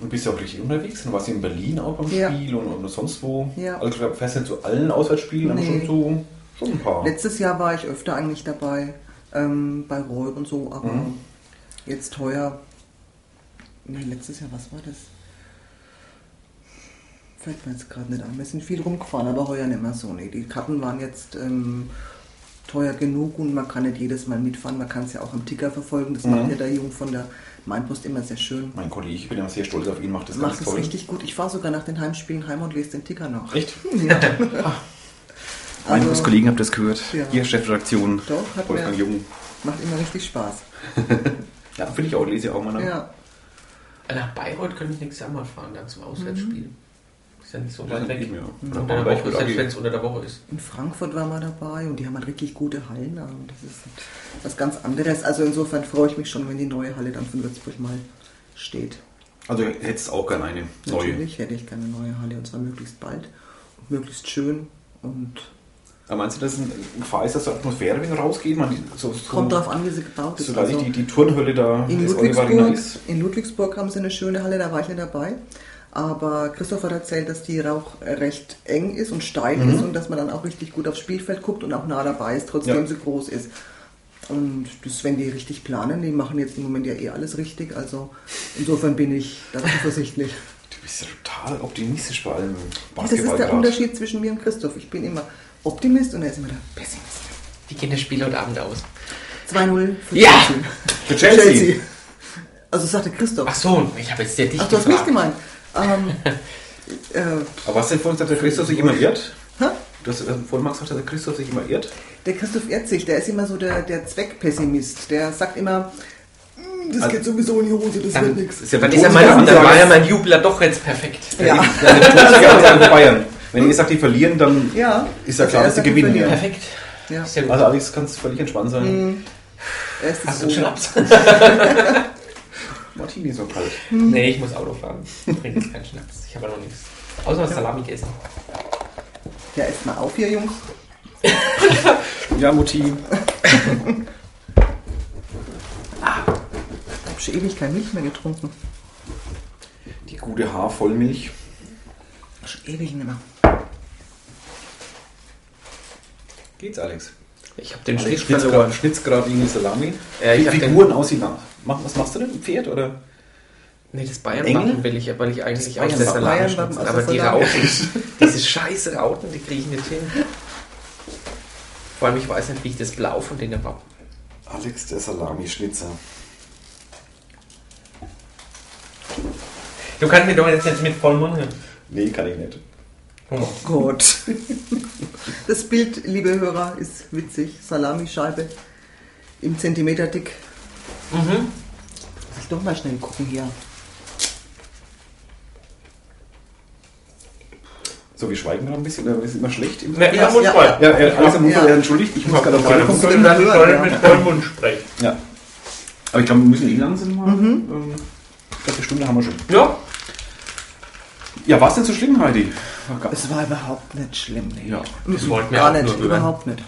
und bist ja auch richtig unterwegs. Du warst ja in Berlin auch beim Mhm. Ja. Spiel und, und sonst wo. Ja. Also ich glaube, fährst nicht zu allen Auswärtsspielen, Nee. schon so schon ein paar. Letztes Jahr war ich öfter eigentlich dabei, ähm, bei Roy und so, aber Mhm. jetzt heuer. Nee, letztes Jahr, was war das? Fällt mir jetzt gerade nicht an. Wir sind viel rumgefahren, aber heuer nicht mehr so. Nee, die Karten waren jetzt ähm, teuer genug und man kann nicht jedes Mal mitfahren. Man kann es ja auch am Ticker verfolgen. Das Mhm. macht ja der Jung von der Mainpost immer sehr schön. Mein Kollege, ich bin ja sehr stolz auf ihn, macht das macht ganz es toll. richtig gut. Ich fahre sogar nach den Heimspielen heim und lese den Ticker noch. Echt? Ja. Meine Also- Kollegen habt das gehört. Ja. Ihr Chefredaktion, Doch, hat Wolfgang Jung. Macht immer richtig Spaß. Ja, finde ich auch, lese ich auch mal nach. Ja. Nach Bayreuth könnte ich nächstes Jahr mal fahren, dann zum Auswärtsspiel. Ist ja nicht so Das weit ist weg. ja. Unter der Woche, selbst wenn es unter der Woche ist. In Frankfurt war man dabei und die haben halt richtig gute Hallen. Und das ist was ganz anderes. Also insofern freue ich mich schon, wenn die neue Halle dann von Würzburg mal steht. Also hättest auch gerne eine neue. Natürlich hätte ich gerne eine neue Halle und zwar möglichst bald und möglichst schön. Und Aber meinst du, dass ein Gefahr ist, dass die Atmosphäre wieder rausgeht? Man, so, so, kommt darauf an, wie sie gebaut ist. So dass Also die, die Turnhölle da in, Ludwigsburg, ist. in Ludwigsburg haben sie eine schöne Halle, da war ich nicht dabei. Aber Christoph hat erzählt, dass die auch recht eng ist und steil Mhm. ist und dass man dann auch richtig gut aufs Spielfeld guckt und auch nah dabei ist, trotzdem Ja. sie groß ist. Und das, wenn die richtig planen, die machen jetzt im Moment ja eh alles richtig. Also insofern bin ich da zuversichtlich. Du bist ja total optimistisch bei allem das ist der Basketball grad. Unterschied zwischen mir und Christoph. Ich bin immer Optimist und er ist immer der Pessimist. Wie geht das Spiel heute Abend aus? 2-0 für Ja! Chelsea. Für Chelsea. Also sagte Christoph. Ach so, ich habe jetzt sehr dich Ach, du hast mich gemeint. Ähm, äh, Aber was denn vorhin gesagt, der Christoph sich immer irrt? hä? Du hast äh, vorhin mal gesagt, dass der Christoph sich immer irrt. Der Christoph Erzig, der ist immer so der, der Zweckpessimist. Der sagt immer, "Mm, das Also- geht sowieso in die Hose, das Dann- wird nichts. Ist ja Dann, ist ja Tonsiger mein, dann war ja mein Jubler doch jetzt perfekt. Ja. Ja, für Bayern. Wenn ihr sagt, die verlieren, dann Ja. ist ja Also klar, er dass sie gewinnen. Ja. Perfekt. Ja. Ja. Also Alex, kannst völlig entspannt sein. Hm. Er ist das Hast du einen. Schnaps? Martini ist so kalt. nee, ich muss Auto fahren. Ich trinke jetzt keinen Schnaps. Ich habe ja noch nichts. Außer Salami gegessen. Ja, esst mal auf hier, Jungs. Ja, Mutti. Ich habe schon ewig kein Milch mehr getrunken. Die gute Haarvollmilch. Schon ewig nicht mehr. Geht's, Alex? Ich habe den Alex Schnitt verloren. gerade- schnitzt gerade irgendwie Salami. Ja, ich den- Figuren aussehen nach. Was machst du denn? Pferd oder? Nee, das? Bayern-Wappen will ich, weil ich eigentlich Das aus der Bayern-Wappen. Salami schnitzen. aus Aber die. Rauten, diese scheiße Rauten, die kriege ich nicht hin. Vor allem, ich weiß nicht, wie ich das Blau von denen Wappen. Alex, der Salamischnitzer. Du kannst mir doch jetzt nicht mit vollem Mund hören. Nee, kann ich nicht. Humor. Gott. Das Bild, liebe Hörer, ist witzig. Salamischeibe im Zentimeter dick. Mhm. Muss ich doch mal schnell gucken hier. So, wir schweigen gerade ein bisschen, oder ist immer schlecht? Im Ja, ja, ja, ja, ja, äh, alles am Mund, Ja. ja. entschuldigt, ich muss gerade auf denn dann hören, soll ja. mit Vollmund sprechen. Ja. Aber ich glaube, wir müssen eh langsam mal. Ähm, ich glaube, eine Stunde haben wir schon. Ja, Ja, war es denn so schlimm, Heidi? Es war überhaupt nicht schlimm. Nee. Ja, das wollten wir Gar auch nicht, überhaupt nicht.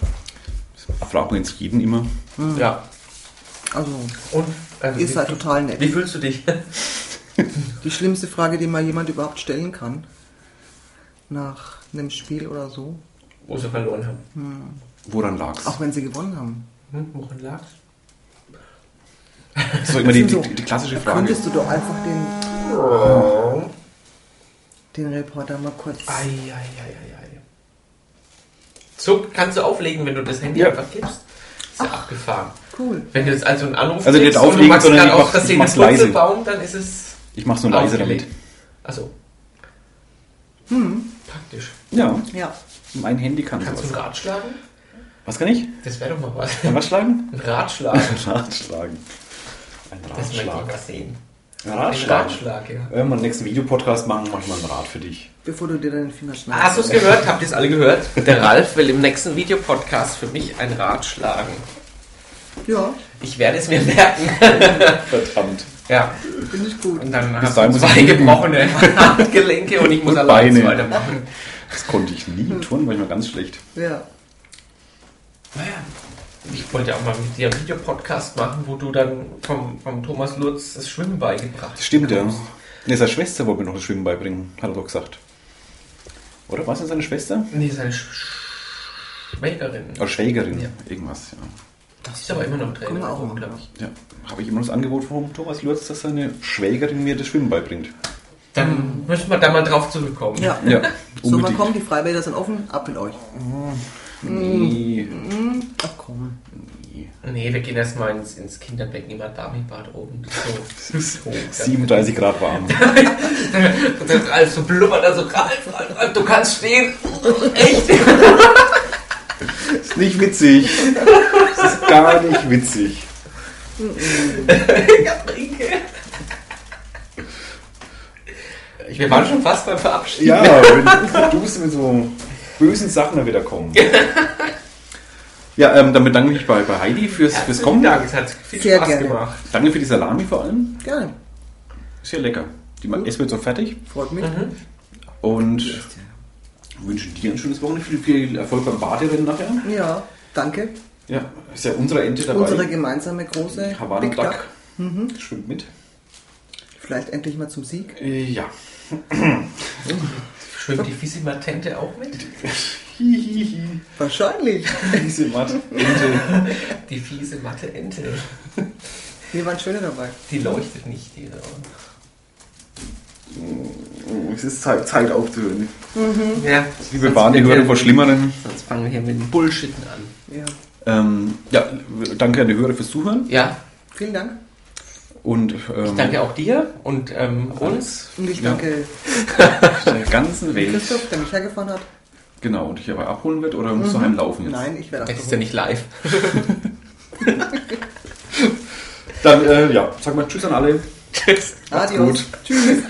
fragen wir jetzt jeden immer. Ja. Also, Und also, ihr wie, seid total nett. wie fühlst du dich? Die schlimmste Frage, die mal jemand überhaupt stellen kann. Nach einem Spiel oder so. Wo sie verloren haben. Woran lag's? Auch wenn sie gewonnen haben. Hm, woran lag's? Das ist immer die, Das die, so- die, die klassische Frage. Könntest du doch einfach den, den Reporter mal kurz. Ei, ei, ei, ei, ei. So kannst du auflegen, wenn du das Handy Ja. einfach gibst. Ist ja abgefahren. Cool. Wenn du jetzt also einen Anruf Also kriegst und auflegen, du machst sondern ich mach's einen leise. Purzelbaum, dann ist es Ich mach's nur leise damit. aufgelegt. Also. Praktisch. Ja, Ja. mein Handy kann Kannst du ein. Rad schlagen? Was kann ich? Das wäre doch mal was. Kann was schlagen? Ein Rad schlagen. Ein Rad schlagen. Ein Das möchte ich Ratschlag. mal sehen. Ein Ein Ratschlag. Ratschlag, ja. Wenn wir den nächsten Videopodcast machen, mach ich mal ein Rad für dich. Bevor du dir deinen Finger schneidest. Hast du es gehört? Habt ihr es alle gehört? Der Ralf will im nächsten Videopodcast für mich ein Rad schlagen. Ja, Ich werde es mir merken. Verdammt. Ja, finde ich gut. und dann hast du zwei gebrochene Handgelenke und ich muss Und allein Beine. weitermachen. Das konnte ich nie tun, war ich mal ganz schlecht. Ja. Naja, ich wollte auch mal mit dir einen Videopodcast machen, wo du dann vom, vom Thomas Lutz das Schwimmen beigebracht Das stimmt, ja. bekommst. Ne, seine Schwester wollte mir noch das Schwimmen beibringen, hat er doch gesagt. Oder was ist seine Schwester? Nee, seine Sch Schwägerin. Oder Schwägerin, Ja. irgendwas, ja. Das ist aber immer noch machen. glaube ich. ja. Habe ich immer noch das Angebot von Thomas Lutz, dass seine Schwägerin mir das Schwimmen beibringt. Dann müssen wir da mal drauf zurückkommen. Ja. Ja, So, mal kommen, die Freibäder sind offen, ab mit euch. Nee, Ach komm. nee. Nee, wir gehen erstmal ins, ins Kinderbecken im Adami-Bad oben. So, so. 37 Grad warm. Ralf so blubbert da so, Ralf, Ralf, du kannst stehen. Echt? ist nicht witzig. Das ist gar nicht witzig. ja, trinke. Wir waren schon fast beim Verabschieden. Ja, du musst mit so bösen Sachen dann wieder kommen. Ja, ähm, dann bedanke ich mich bei, bei Heidi fürs, fürs Kommen. Dank, es hat viel Sehr Spaß gerne. gemacht. Danke für die Salami vor allem. Gerne. Ist ja lecker. Die ma- essen wir jetzt noch fertig. Freut mich. Mhm. Und wünschen dir ein schönes Wochenende. Viel, viel Erfolg beim Baderennen nachher. Ja, danke. Ja, ist ja unsere Ente dabei. Unsere gemeinsame große Havana Big Duck. Duck. Schwimmt mit. Vielleicht endlich mal zum Sieg. Ja. Schwimmt die Fisimatente auch mit? Hihihi. Wahrscheinlich. Diese Matt. Ente. Die fiese matte Ente. Hier waren schöne dabei. Die leuchtet nicht, die da. Es ist Zeit, Zeit aufzuhören. Ja, Liebe Badehörer vor Schlimmeren. Sonst fangen wir hier mit dem Bullshitten an. Ja. Ähm, ja, danke an die Hörer fürs Zuhören. Ja, Vielen Dank. Und ähm, danke auch dir und ähm, uns. Und ich Ja. danke der ganzen Welt. Christoph, der mich hergefahren hat. Genau, und dich aber abholen wird oder musst du heimlaufen jetzt? Nein, ich werde Das ist ja nicht live. Dann, äh, ja, sag mal Tschüss an alle. Tschüss. Adios. gut. Tschüss.